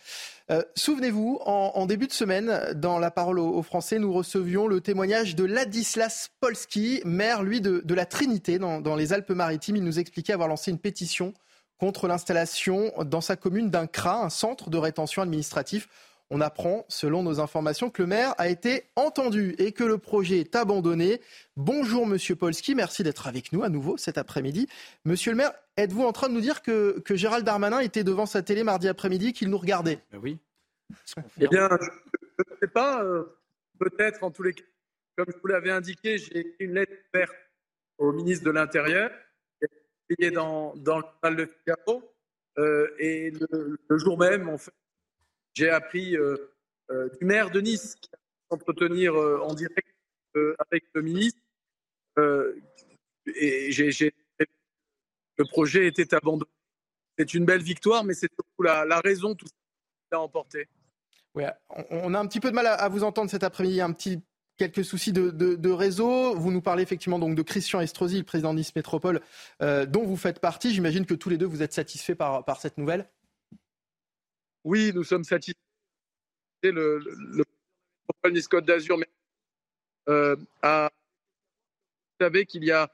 Souvenez-vous, en, début de semaine, dans la parole aux, Français, nous recevions le témoignage de Ladislas Polski, maire, lui, de, la Trinité, dans, dans les Alpes-Maritimes. Il nous expliquait avoir lancé une pétition contre l'installation dans sa commune d'un CRA, un centre de rétention administratif. On apprend, selon nos informations, que le maire a été entendu et que le projet est abandonné. Bonjour Monsieur Polski, merci d'être avec nous à nouveau cet après-midi. Monsieur le maire, êtes-vous en train de nous dire que, Gérald Darmanin était devant sa télé mardi après-midi, qu'il nous regardait? Ben Oui. Eh bien, je ne sais pas. Euh, peut-être, en tous les cas, comme je vous l'avais indiqué, j'ai écrit une lettre ouverte au ministre de l'Intérieur est dans, dans le journal de Figaro. Euh, et le, jour même, en fait, j'ai appris euh, euh, du maire de Nice qui s'entretenir en direct avec le ministre. et j'ai, le projet était abandonné. C'est une belle victoire, mais c'est surtout la, la raison tout ça qui a emporté. On a un petit peu de mal à vous entendre cet après-midi, quelques soucis de, réseau. Vous nous parlez effectivement donc de Christian Estrosi, le président de Nice Métropole, euh, dont vous faites partie. J'imagine que tous les deux, vous êtes satisfaits par cette nouvelle Oui, nous sommes satisfaits. Le, le, le d'Azur euh, a, vous savez qu'il y a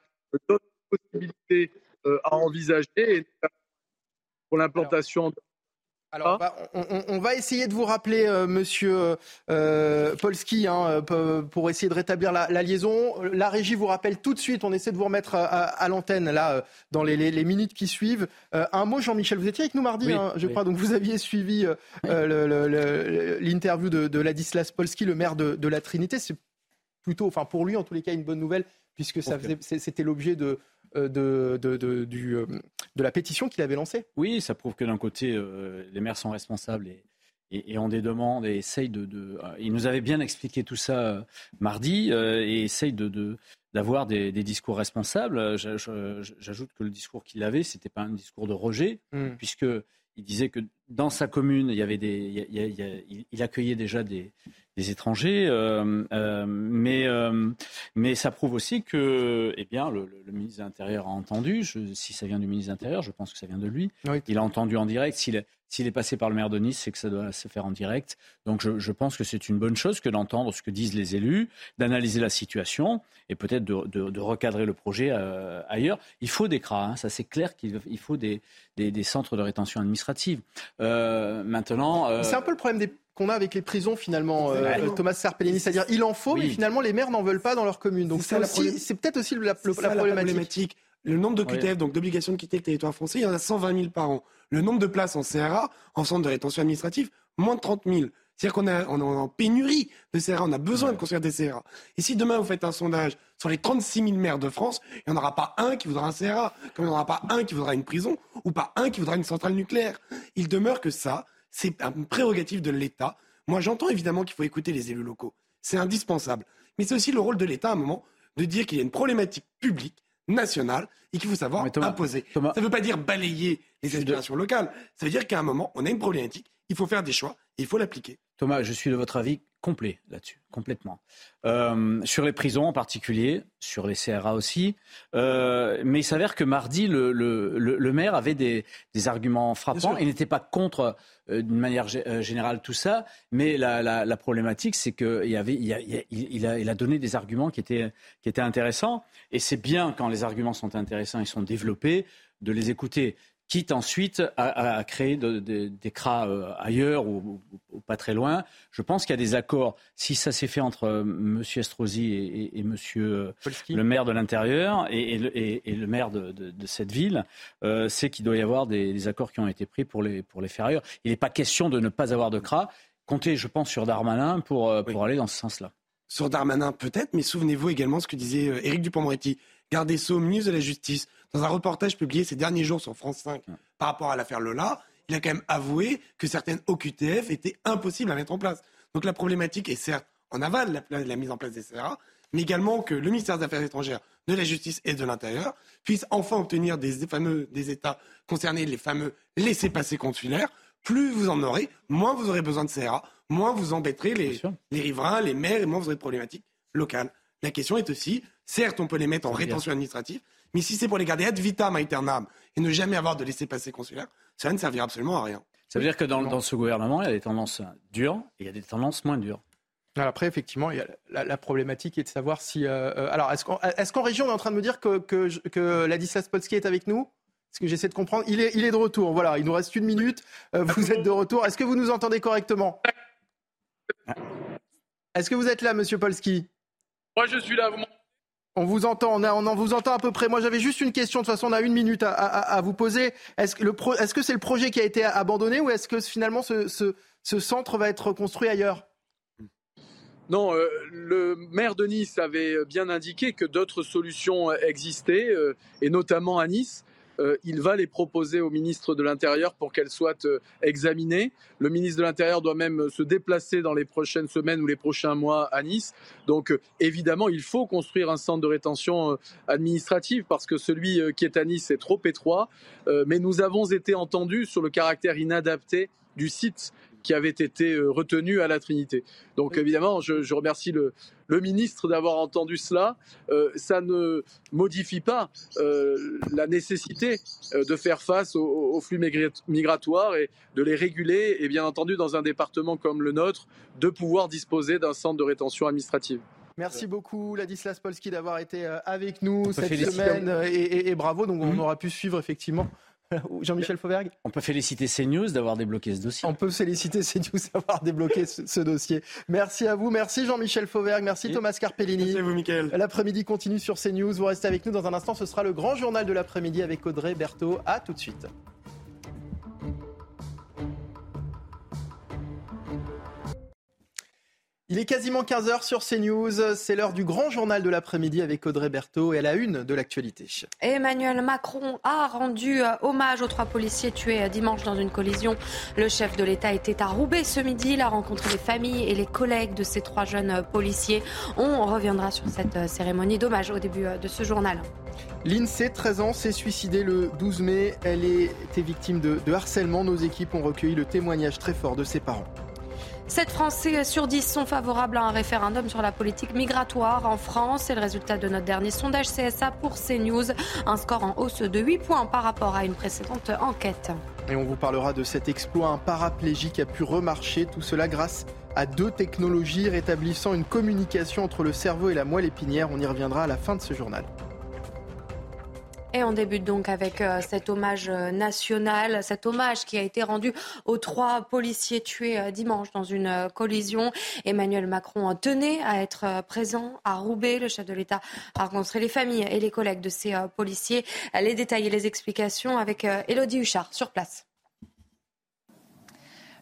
d'autres possibilités euh, à envisager pour l'implantation alors, bah, on, va essayer de vous rappeler, euh, Monsieur euh, Polski, hein, euh, pour essayer de rétablir la, liaison. La régie vous rappelle tout de suite. On essaie de vous remettre à, l'antenne là dans les, minutes qui suivent. un mot, Jean-Michel. Vous étiez avec nous mardi, hein, je crois. Donc vous aviez suivi l'interview de, de, Ladislas Polski, le maire de, la Trinité. C'est plutôt, enfin pour lui en tous les cas, une bonne nouvelle puisque c'était l'objet de, euh, de, de, du, euh, de, la pétition qu'il avait lancée. Oui, ça prouve que d'un côté, euh, les maires sont responsables et, et, ont des demandes et essayent de. de il nous avait bien expliqué tout ça mardi et essayent de, d'avoir des, des, discours responsables. J'ajoute que le discours qu'il avait, c'était pas un discours de rejet, hmm. puisque il disait que dans sa commune, il, y avait des, il, y a- il y a- il- il accueillait déjà des, des étrangers, euh, euh, mais, euh, mais ça prouve aussi que eh bien, le, le- le ministre de l'Intérieur a entendu. Je- si ça vient du ministre de l'Intérieur, je pense que ça vient de lui. Il a entendu en direct. S'il est, s'il est passé par le maire de Nice, c'est que ça doit se faire en direct. Donc je, je pense que c'est une bonne chose que d'entendre ce que disent les élus, d'analyser la situation et peut-être de, de- de recadrer le projet ailleurs. Il faut des CRA, hein, ça c'est clair qu'il il faut des, des, des centres de rétention administrative. Euh, maintenant, euh, C'est un peu le problème des- qu'on a avec les prisons finalement, euh. Thomas Serpellini, c'est-à-dire il en faut, Oui. mais finalement les maires n'en veulent pas dans leur commune. Donc C'est peut-être aussi la, la- la ça, la problématique. Le nombre de QTF, donc d'obligations de quitter le territoire français, il y en a 120 000 par an. Le nombre de places en CRA, en centre de rétention administrative, moins de 30 000. C'est-à-dire qu'on a- on est en pénurie de CRA, on a besoin de construire des CRA. Et si demain vous faites un sondage sur les 36 000 maires de France, il n'y en aura pas un qui voudra un CRA, comme il n'y en aura pas un qui voudra une prison, ou pas un qui voudra une centrale nucléaire. Il demeure que ça, c'est une prérogative de l'État. Moi, j'entends évidemment qu'il faut écouter les élus locaux. C'est indispensable. Mais c'est aussi le rôle de l'État, à un moment, de dire qu'il y a une problématique publique, nationale, et qu'il faut savoir imposer. Ça ne veut pas dire balayer les aspirations locales. Ça veut dire qu'à un moment, on a une problématique, il faut faire des choix, et il faut l'appliquer. Thomas, je suis de votre avis complet là-dessus, complètement. Euh, sur les prisons en particulier, sur les CRA aussi. Euh, mais il s'avère que mardi, le, le- le- le maire avait des, des arguments frappants. Il n'était pas contre, euh, d'une manière euh, générale, tout ça. Mais la, la- la problématique, c'est qu'il il, il a- il a- il a donné des arguments qui étaient, qui étaient intéressants. Et c'est bien quand les arguments sont intéressants et sont développés de les écouter quitte ensuite à, créer de- de- des CRA euh, ailleurs ou, ou- ou pas très loin. Je pense qu'il y a des accords. Si ça s'est fait entre euh, M. Estrosi et, et, et Monsieur euh, le maire de l'Intérieur et, et le, et- et le maire de, de- de cette ville, euh, c'est qu'il doit y avoir des, des accords qui ont été pris pour les, pour les faire ailleurs. Il n'est pas question de ne pas avoir de CRA. Comptez, je pense, sur Darmanin pour, euh, aller dans ce sens-là. Sur Darmanin, peut-être, mais souvenez-vous également ce que disait euh, Éric Dupond-Moretti, garde des Sceaux, ministre de la Justice, dans un reportage publié ces derniers jours sur France 5 par rapport à l'affaire Lola. Il a quand même avoué que certaines OQTF étaient impossibles à mettre en place. Donc la problématique est certes en aval, la, la mise en place des CRA, mais également que le ministère des Affaires étrangères, de la Justice et de l'Intérieur puisse enfin obtenir des, des fameux des États concernés, les fameux laissés-passer consulaires. Plus vous en aurez, moins vous aurez besoin de CRA, moins vous embêterez les, les riverains, les maires, et moins vous aurez de problématiques locales. La question est aussi, certes, on peut les mettre en rétention administrative, mais si c'est pour les garder ad vitam aeternam et ne jamais avoir de laissez-passer consulaire, ça ne servira absolument à rien. Ça veut dire que dans, dans ce gouvernement, il y a des tendances dures et il y a des tendances moins dures. Alors après, effectivement, il y a la, la problématique est de savoir si. euh, euh, alors, est-ce qu'en est région, on est en train de me dire que, que, que Ladislas Potsky est avec nous? Est-ce que j'essaie de comprendre il est, il est de retour. Voilà, il nous reste une minute. Euh, vous êtes de retour. Est-ce que vous nous entendez correctement? Est-ce que vous êtes là, monsieur Polski Moi, je suis là. Vous m'entendez? On vous entend, on, en vous entend à peu près. Moi, j'avais juste une question. De toute façon, on a une minute à, vous poser. Est-ce que, c'est le projet qui a été abandonné ou est-ce que finalement ce centre va être construit ailleurs? Non, euh, le maire de Nice avait bien indiqué que d'autres solutions existaient, euh, et notamment à Nice. Euh, il va les proposer au ministre de l'Intérieur pour qu'elles soient euh, examinées. Le ministre de l'Intérieur doit même se déplacer dans les prochaines semaines ou les prochains mois à Nice. Donc euh, évidemment, il faut construire un centre de rétention euh, administrative parce que celui euh, qui est à Nice est trop étroit. Euh, mais nous avons été entendus sur le caractère inadapté du site qui avait été euh, retenu à la Trinité. Donc évidemment, je, je remercie le, le ministre d'avoir entendu cela. Euh, ça ne modifie pas euh, la nécessité de faire face aux, aux flux migrat- migratoires et de les réguler, et bien entendu, dans un département comme le nôtre, de pouvoir disposer d'un centre de rétention administrative. Merci beaucoup, Ladislas Polski, d'avoir été avec nous cette semaine et, et- et bravo. Donc, on aura pu suivre effectivement. Jean-Michel Fauvergue? On peut féliciter CNews d'avoir débloqué ce dossier. On peut féliciter CNews d'avoir débloqué ce, ce dossier. Merci à vous, merci Jean-Michel Fauvergue, merci Thomas Carpellini. Merci à vous, Mickaël. L'après-midi continue sur CNews. Vous restez avec nous dans un instant. Ce sera le grand journal de l'après-midi avec Audrey Berthaud. À tout de suite. Il est quasiment 15h sur CNews. C'est l'heure du grand journal de l'après-midi avec Audrey Berthaud et à la une de l'actualité. Emmanuel Macron a rendu euh, hommage aux trois policiers tués euh, dimanche dans une collision. Le chef de l'État était à Roubaix ce midi. Il a rencontré les familles et les collègues de ces trois jeunes euh, policiers. On reviendra sur cette cérémonie d'hommage au début de ce journal. L'INSEE, 13 ans, s'est suicidée le 12 mai. Elle était victime de, de harcèlement. Nos équipes ont recueilli le témoignage très fort de ses parents. 7 Français sur 10 sont favorables à un référendum sur la politique migratoire en France. C'est le résultat de notre dernier sondage CSA pour CNews. Un score en hausse de 8 points par rapport à une précédente enquête. Et on vous parlera de cet exploit. Un paraplégique a pu remarcher. Tout cela grâce à deux technologies rétablissant une communication entre le cerveau et la moelle épinière. On y reviendra à la fin de ce journal. Et on débute donc avec euh, cet hommage euh, national, cet hommage qui a été rendu aux trois policiers tués euh, dimanche dans une collision. Emmanuel Macron tenait à être présent à Roubaix. Le chef de l'État a rencontré les familles et les collègues de ces policiers. Les détails et les explications avec Elodie Huchard sur place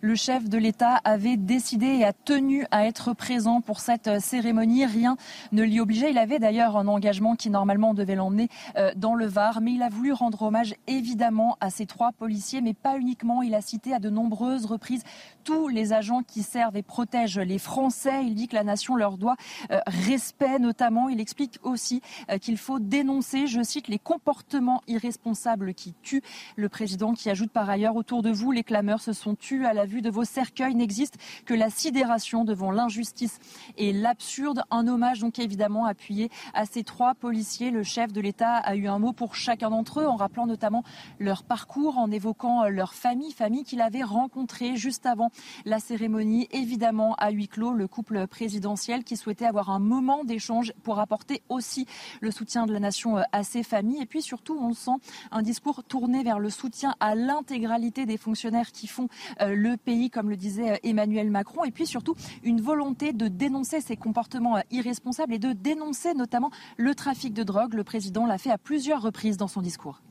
le chef de l'État avait décidé et a tenu à être présent pour cette euh, cérémonie. Rien ne l'y obligeait. Il avait d'ailleurs un engagement qui normalement devait l'emmener euh, dans le Var, mais il a voulu rendre hommage évidemment à ces trois policiers, mais pas uniquement. Il a cité à de nombreuses reprises tous les agents qui servent et protègent les Français. Il dit que la nation leur doit euh, respect notamment. Il explique aussi qu'il faut dénoncer, je cite, les comportements irresponsables qui tuent. Le président qui ajoute par ailleurs autour de vous, les clameurs se sont tués à la vue de vos cercueils n'existe que la sidération devant l'injustice et l'absurde. Un hommage donc évidemment appuyé à ces trois policiers. Le chef de l'État a eu un mot pour chacun d'entre eux en rappelant notamment leur parcours, en évoquant leur famille, famille qu'il avait rencontrée juste avant la cérémonie. Évidemment à huis clos, le couple présidentiel qui souhaitait avoir un moment d'échange pour apporter aussi le soutien de la nation à ses familles. Et puis surtout, on sent un discours tourné vers le soutien à l'intégralité des fonctionnaires qui font euh, le pays, comme le disait euh, Emmanuel Macron, et puis surtout une volonté de dénoncer ces comportements euh, irresponsables et de dénoncer notamment le trafic de drogue. Le président l'a fait à plusieurs reprises dans son discours.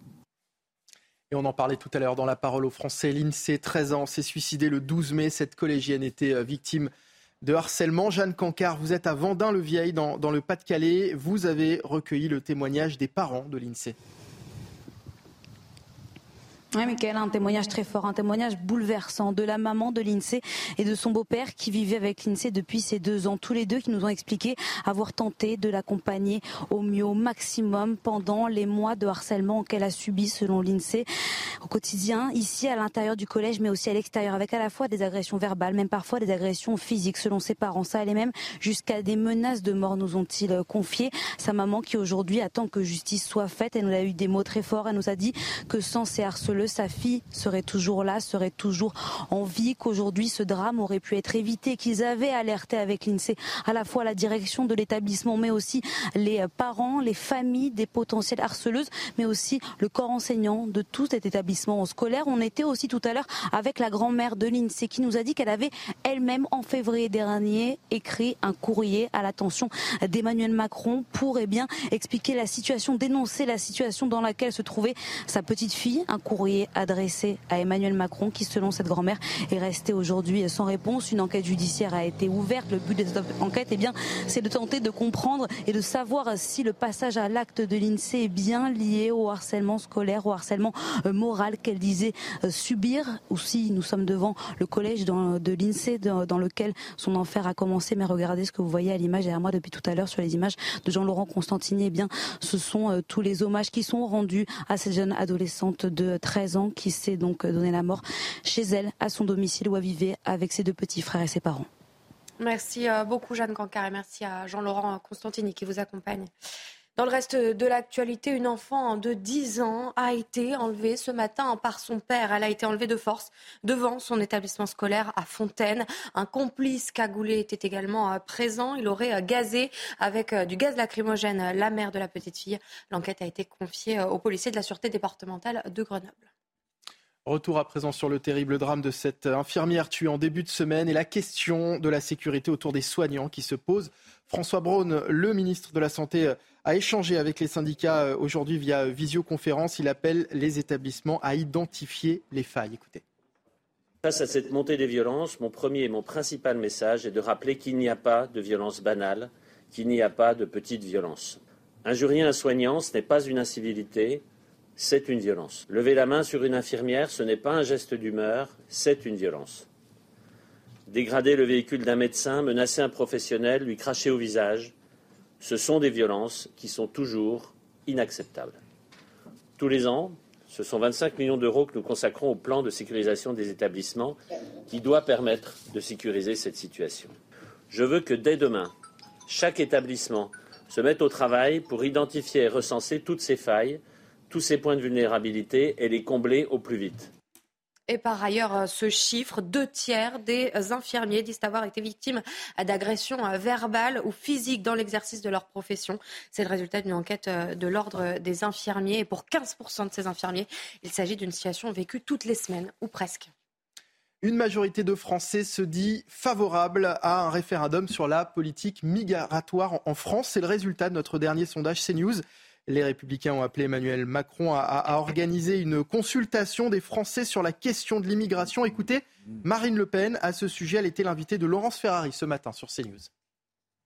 Et on en parlait tout à l'heure dans la parole aux Français. L'INSEE, 13 ans, s'est suicidée le 12 mai. Cette collégienne était euh, victime de harcèlement. Jeanne Cancard, vous êtes à Vendin-le-Vieil, dans, dans le Pas-de-Calais. Vous avez recueilli le témoignage des parents de l'INSEE. Oui, Michael, un témoignage très fort, un témoignage bouleversant de la maman de l'INSEE et de son beau-père qui vivait avec l'INSEE depuis ses deux ans. Tous les deux qui nous ont expliqué avoir tenté de l'accompagner au mieux, au maximum pendant les mois de harcèlement qu'elle a subi selon l'INSEE au quotidien, ici à l'intérieur du collège, mais aussi à l'extérieur, avec à la fois des agressions verbales, même parfois des agressions physiques selon ses parents. Ça allait même jusqu'à des menaces de mort, nous ont-ils confié. Sa maman qui aujourd'hui attend que justice soit faite. Elle nous a eu des mots très forts. Elle nous a dit que sans ces harceleurs, sa fille serait toujours là, serait toujours en vie, qu'aujourd'hui ce drame aurait pu être évité, qu'ils avaient alerté avec l'INSEE à la fois la direction de l'établissement, mais aussi les parents, les familles des potentielles harceleuses, mais aussi le corps enseignant de tout cet établissement scolaire. On était aussi tout à l'heure avec la grand-mère de l'INSEE qui nous a dit qu'elle avait elle-même en février dernier écrit un courrier à l'attention d'Emmanuel Macron pour eh bien expliquer la situation, dénoncer la situation dans laquelle se trouvait sa petite fille, un courrier adressé à Emmanuel Macron qui, selon cette grand-mère, est resté aujourd'hui sans réponse. Une enquête judiciaire a été ouverte. Le but de cette enquête, eh bien, c'est de tenter de comprendre et de savoir si le passage à l'acte de l'INSEE est bien lié au harcèlement scolaire, au harcèlement euh, moral qu'elle disait euh, subir, ou si nous sommes devant le collège de l'INSEE dans, lequel son enfer a commencé. Mais regardez ce que vous voyez à l'image derrière moi depuis tout à l'heure sur les images de Jean-Laurent Constantini. Eh bien, ce sont euh, tous les hommages qui sont rendus à cette jeune adolescente de 13 13 ans qui s'est donc donné la mort chez elle, à son domicile où elle vivait avec ses deux petits frères et ses parents. Merci euh, beaucoup Jeanne Cancar et merci à Jean-Laurent Constantini qui vous accompagne. Dans le reste de l'actualité, une enfant de 10 ans a été enlevée ce matin par son père. Elle a été enlevée de force devant son établissement scolaire à Fontaine. Un complice cagoulé était également euh, présent. Il aurait euh, gazé avec du gaz lacrymogène la mère de la petite fille. L'enquête a été confiée aux policiers de la Sûreté départementale de Grenoble. Retour à présent sur le terrible drame de cette infirmière tuée en début de semaine et la question de la sécurité autour des soignants qui se pose. François Braun, le ministre de la Santé, a échangé avec les syndicats euh, aujourd'hui via visioconférence. Il appelle les établissements à identifier les failles. Écoutez. Face à cette montée des violences, mon premier et mon principal message est de rappeler qu'il n'y a pas de violence banale, qu'il n'y a pas de petite violence. Injurier un soignant, ce n'est pas une incivilité, c'est une violence. Lever la main sur une infirmière, ce n'est pas un geste d'humeur, c'est une violence. Dégrader le véhicule d'un médecin, menacer un professionnel, lui cracher au visage, ce sont des violences qui sont toujours inacceptables. Tous les ans, ce sont 25 millions d'euros que nous consacrons au plan de sécurisation des établissements qui doit permettre de sécuriser cette situation. Je veux que dès demain, chaque établissement se mette au travail pour identifier et recenser toutes ces failles, tous ces points de vulnérabilité et les combler au plus vite. Et par ailleurs, euh, ce chiffre, deux tiers des infirmiers disent avoir été victimes d'agressions verbales ou physiques dans l'exercice de leur profession. C'est le résultat d'une enquête euh, de l'ordre des infirmiers. Et pour 15% de ces infirmiers, il s'agit d'une situation vécue toutes les semaines, ou presque. Une majorité de Français se dit favorable à un référendum sur la politique migratoire en France. C'est le résultat de notre dernier sondage CNews. Les Républicains ont appelé Emmanuel Macron à, organiser une consultation des Français sur la question de l'immigration. Écoutez, Marine Le Pen, à ce sujet, elle était l'invitée de Laurence Ferrari ce matin sur CNews.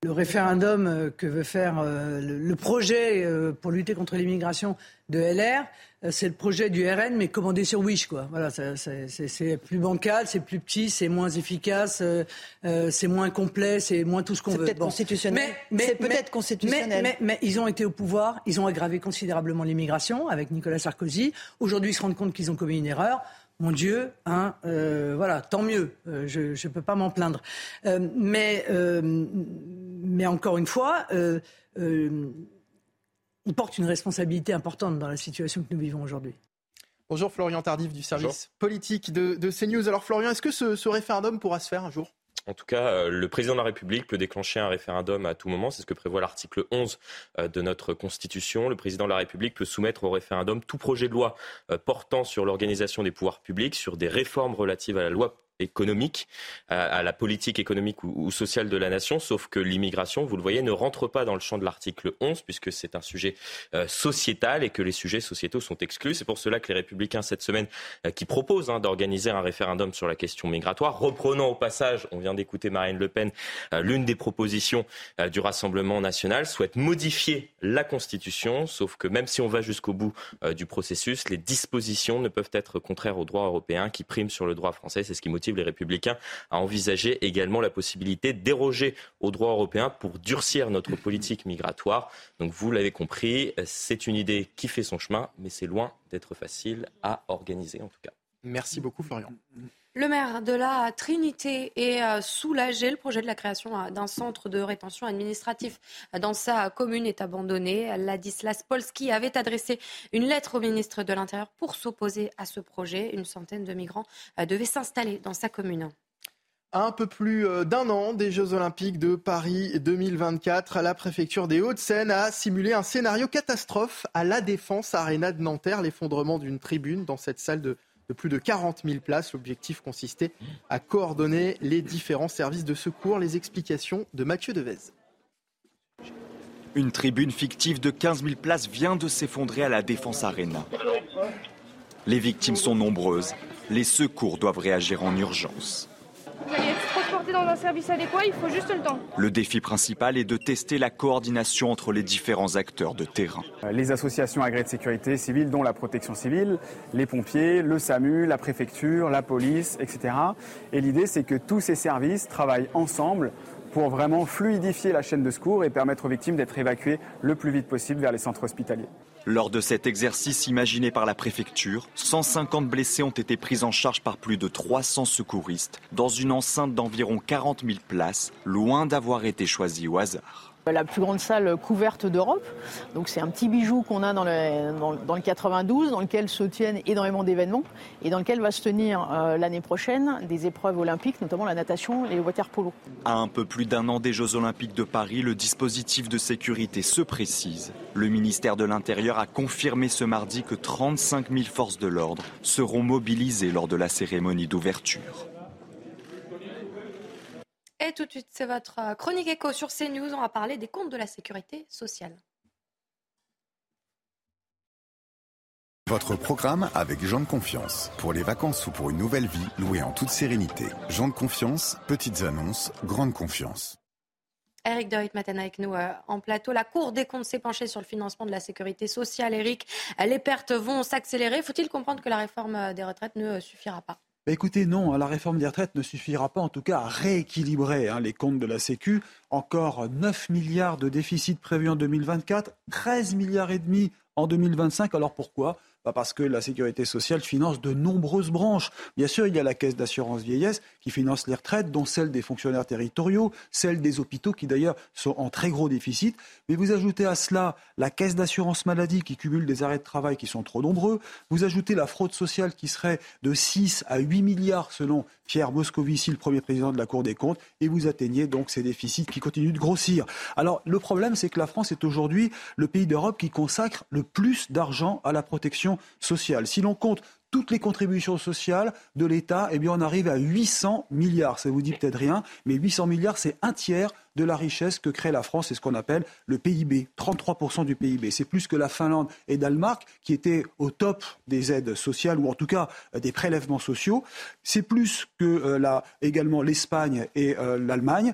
Le référendum euh, que veut faire euh, le projet euh, pour lutter contre l'immigration de LR, c'est le projet du RN, mais commandé sur Wish, quoi. Voilà, c'est plus bancal, c'est plus petit, c'est moins efficace, c'est moins complet, c'est moins tout ce qu'on veut. C'est peut-être constitutionnel. Mais, peut-être constitutionnel. Mais, mais, ils ont été au pouvoir, ils ont aggravé considérablement l'immigration avec Nicolas Sarkozy. Aujourd'hui, ils se rendent compte qu'ils ont commis une erreur mon Dieu, hein, euh, voilà, tant mieux, euh, je ne peux pas m'en plaindre. Euh, mais, mais encore une fois, il porte une responsabilité importante dans la situation que nous vivons aujourd'hui. Bonjour Florian Tardif du service politique de, de, CNews. Alors Florian, est-ce que ce référendum pourra se faire un jour? En tout cas, euh, le président de la République peut déclencher un référendum à tout moment. C'est ce que prévoit l'article 11 euh, de notre Constitution. Le président de la République peut soumettre au référendum tout projet de loi euh, portant sur l'organisation des pouvoirs publics, sur des réformes relatives à la loi économique, à, la politique économique ou, sociale de la nation, sauf que l'immigration, vous le voyez, ne rentre pas dans le champ de l'article 11, puisque c'est un sujet euh, sociétal et que les sujets sociétaux sont exclus. C'est pour cela que les républicains, cette semaine, euh, qui proposent hein, d'organiser un référendum sur la question migratoire, reprenant au passage, on vient d'écouter Marine Le Pen, euh, l'une des propositions du Rassemblement national, souhaitent modifier la Constitution, sauf que même si on va jusqu'au bout du processus, les dispositions ne peuvent être contraires au droit européen qui prime sur le droit français. C'est ce qui motive les Républicains à envisager également la possibilité déroger au droit européen pour durcir notre politique migratoire. Donc vous l'avez compris, c'est une idée qui fait son chemin, mais c'est loin d'être facile à organiser en tout cas. Merci beaucoup Florian. Le maire de la Trinité est euh, soulagé. Le projet de la création euh, d'un centre de rétention administratif dans sa commune est abandonné. Ladislas Polski avait adressé une lettre au ministre de l'Intérieur pour s'opposer à ce projet. Une centaine de migrants euh, devaient s'installer dans sa commune. un peu plus d'un an des Jeux Olympiques de Paris 2024, la préfecture des Hauts-de-Seine a simulé un scénario catastrophe à la Défense Arena de Nanterre, l'effondrement d'une tribune dans cette salle de de plus de 40 000 places. L'objectif consistait à coordonner les différents services de secours. Les explications de Mathieu Devez. Une tribune fictive de 15 000 places vient de s'effondrer à la Défense Arena. Les victimes sont nombreuses. Les secours doivent réagir en urgence dans un service adéquat, il faut juste le temps. Le défi principal est de tester la coordination entre les différents acteurs de terrain. Les associations agréées de sécurité civile, dont la protection civile, les pompiers, le SAMU, la préfecture, la police, etc. Et l'idée, c'est que tous ces services travaillent ensemble pour vraiment fluidifier la chaîne de secours et permettre aux victimes d'être évacuées le plus vite possible vers les centres hospitaliers. Lors de cet exercice imaginé par la préfecture, 150 blessés ont été pris en charge par plus de 300 secouristes dans une enceinte d'environ 40 000 places, loin d'avoir été choisie au hasard la plus grande salle couverte d'Europe. Donc c'est un petit bijou qu'on a dans le, dans, le, 92, dans lequel se tiennent énormément d'événements et dans lequel va se tenir euh, l'année prochaine des épreuves olympiques, notamment la natation et le water polo. À un peu plus d'un an des Jeux olympiques de Paris, le dispositif de sécurité se précise. Le ministère de l'Intérieur a confirmé ce mardi que 35 000 forces de l'ordre seront mobilisées lors de la cérémonie d'ouverture. Et tout de suite, c'est votre euh, chronique écho sur CNews. On va parler des comptes de la sécurité sociale. Votre programme avec Jean de Confiance. Pour les vacances ou pour une nouvelle vie, louée en toute sérénité. Jean de Confiance, petites annonces, grande confiance. Eric Dorit matin avec nous euh, en plateau. La Cour des comptes s'est penchée sur le financement de la sécurité sociale. Eric, les pertes vont s'accélérer. Faut-il comprendre que la réforme euh, des retraites ne suffira pas? Bah, écoutez, non, la réforme des retraites ne suffira pas en tout cas à rééquilibrer hein, les comptes de la Sécu. Encore 9 milliards de déficit prévus en 2024, 13 milliards et demi en 2025. Alors pourquoi? Parce que la sécurité sociale finance de nombreuses branches. Bien sûr, il y a la caisse d'assurance vieillesse qui finance les retraites, dont celle des fonctionnaires territoriaux, celle des hôpitaux qui d'ailleurs sont en très gros déficit. Mais vous ajoutez à cela la caisse d'assurance maladie qui cumule des arrêts de travail qui sont trop nombreux. Vous ajoutez la fraude sociale qui serait de 6 à 8 milliards selon Pierre Moscovici, le premier président de la Cour des comptes, et vous atteignez donc ces déficits qui continuent de grossir. Alors le problème, c'est que la France est aujourd'hui le pays d'Europe qui consacre le plus d'argent à la protection sociale. Si l'on compte toutes les contributions sociales de l'État, eh bien, on arrive à 800 milliards. Ça vous dit peut-être rien, mais 800 milliards, c'est un tiers de la richesse que crée la France. C'est ce qu'on appelle le PIB, 33% du PIB. C'est plus que la Finlande et Danemark, qui étaient au top des aides sociales, ou en tout cas euh, des prélèvements sociaux. C'est plus que euh, également l'Espagne et euh, l'Allemagne.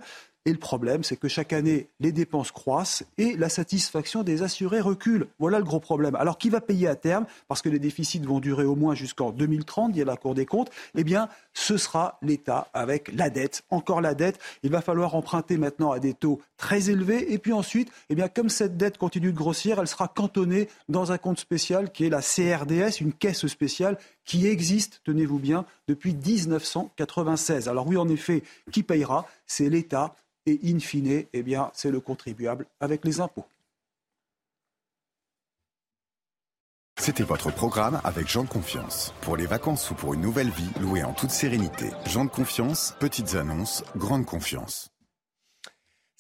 Et le problème, c'est que chaque année, les dépenses croissent et la satisfaction des assurés recule. Voilà le gros problème. Alors, qui va payer à terme? Parce que les déficits vont durer au moins jusqu'en 2030, il y a la Cour des comptes. Eh bien, ce sera l'État avec la dette. Encore la dette. Il va falloir emprunter maintenant à des taux très élevés. Et puis ensuite, eh bien, comme cette dette continue de grossir, elle sera cantonnée dans un compte spécial qui est la CRDS, une caisse spéciale qui existe, tenez-vous bien, depuis 1996. Alors oui, en effet, qui payera? C'est l'État et in fine, eh bien, c'est le contribuable avec les impôts. C'était votre programme avec Jean de Confiance. Pour les vacances ou pour une nouvelle vie, louée en toute sérénité. Jean de Confiance, petites annonces, grande confiance.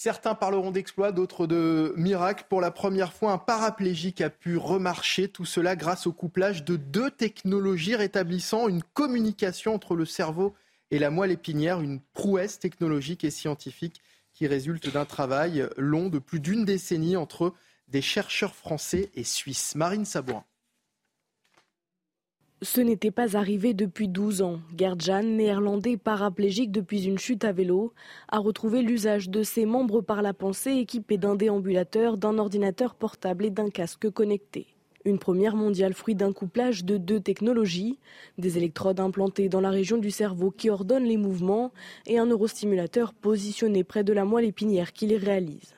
Certains parleront d'exploits, d'autres de miracles. Pour la première fois, un paraplégique a pu remarcher. Tout cela grâce au couplage de deux technologies rétablissant une communication entre le cerveau et la moelle épinière, une prouesse technologique et scientifique qui résulte d'un travail long de plus d'une décennie entre des chercheurs français et suisses. Marine Sabourin. Ce n'était pas arrivé depuis 12 ans. Gerdjan, néerlandais paraplégique depuis une chute à vélo, a retrouvé l'usage de ses membres par la pensée équipé d'un déambulateur, d'un ordinateur portable et d'un casque connecté. Une première mondiale fruit d'un couplage de deux technologies, des électrodes implantées dans la région du cerveau qui ordonnent les mouvements et un neurostimulateur positionné près de la moelle épinière qui les réalise.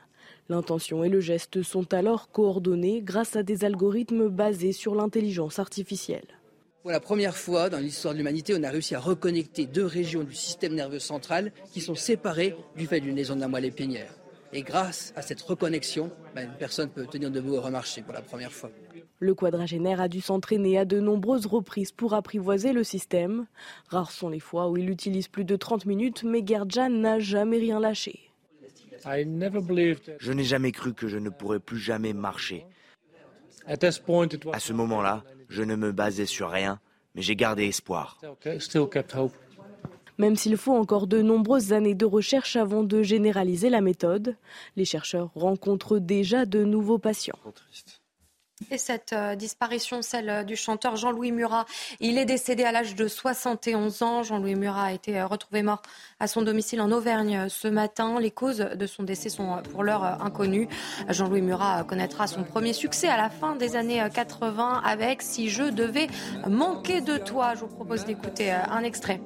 L'intention et le geste sont alors coordonnés grâce à des algorithmes basés sur l'intelligence artificielle. Pour la première fois dans l'histoire de l'humanité, on a réussi à reconnecter deux régions du système nerveux central qui sont séparées du fait d'une lésion de la moelle épinière. Et grâce à cette reconnexion, ben, une personne peut tenir debout et remarcher pour la première fois. Le quadragénaire a dû s'entraîner à de nombreuses reprises pour apprivoiser le système. Rares sont les fois où il utilise plus de 30 minutes, mais Gerdjan n'a jamais rien lâché. Je n'ai jamais cru que je ne pourrais plus jamais marcher. À ce moment-là, je ne me basais sur rien, mais j'ai gardé espoir. Même s'il faut encore de nombreuses années de recherche avant de généraliser la méthode, les chercheurs rencontrent déjà de nouveaux patients. Et cette euh, disparition, celle euh, du chanteur Jean-Louis Murat, il est décédé à l'âge de 71 ans. Jean-Louis Murat a été euh, retrouvé mort à son domicile en Auvergne ce matin. Les causes de son décès sont pour l'heure inconnues. Jean-Louis Murat connaîtra son premier succès à la fin des années 80 avec Si je devais manquer de toi. Je vous propose d'écouter un extrait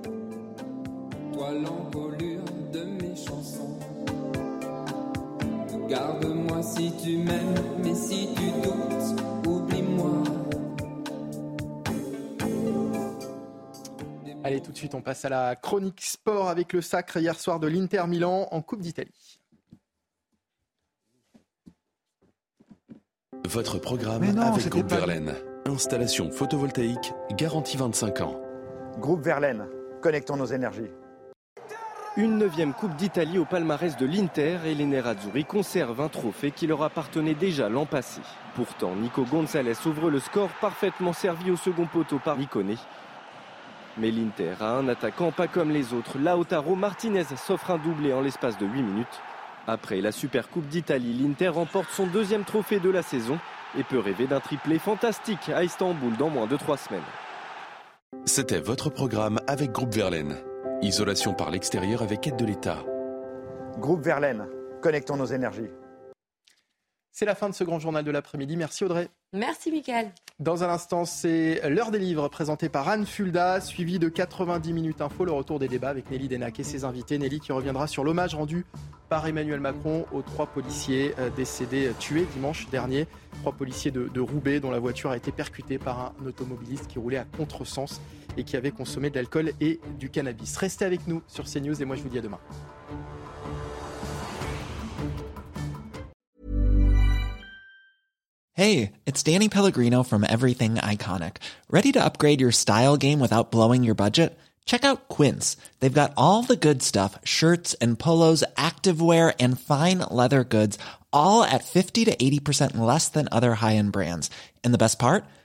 toi de mes chansons. Garde-moi si tu m'aimes, mais si tu doutes, oublie-moi. Allez, tout de suite, on passe à la chronique sport avec le sacre hier soir de l'Inter Milan en Coupe d'Italie. Votre programme avec Groupe Verlaine. Installation photovoltaïque garantie 25 ans. Groupe Verlaine, connectons nos énergies. Une neuvième Coupe d'Italie au palmarès de l'Inter et les Nerazzurri conservent un trophée qui leur appartenait déjà l'an passé. Pourtant, Nico Gonzalez ouvre le score parfaitement servi au second poteau par Nicone. Mais l'Inter a un attaquant pas comme les autres. Lautaro Martinez s'offre un doublé en l'espace de 8 minutes. Après la Super Coupe d'Italie, l'Inter remporte son deuxième trophée de la saison et peut rêver d'un triplé fantastique à Istanbul dans moins de trois semaines. C'était votre programme avec Groupe Verlaine. Isolation par l'extérieur avec aide de l'État. Groupe Verlaine, connectons nos énergies. C'est la fin de ce grand journal de l'après-midi. Merci Audrey. Merci Mickaël. Dans un instant, c'est l'heure des livres présenté par Anne Fulda, suivi de 90 minutes info, le retour des débats avec Nelly Denac et ses invités. Nelly qui reviendra sur l'hommage rendu par Emmanuel Macron aux trois policiers euh, décédés, euh, tués dimanche dernier. Trois policiers de, de Roubaix dont la voiture a été percutée par un automobiliste qui roulait à contresens et qui avait consommé de l'alcool et du cannabis. Restez avec nous sur CNews et moi je vous dis à demain. Hey, it's Danny Pellegrino from Everything Iconic. Ready to upgrade your style game without blowing your budget? Check out Quince. They've got all the good stuff shirts and polos, activewear, and fine leather goods, all at 50 to 80% less than other high end brands. And the best part?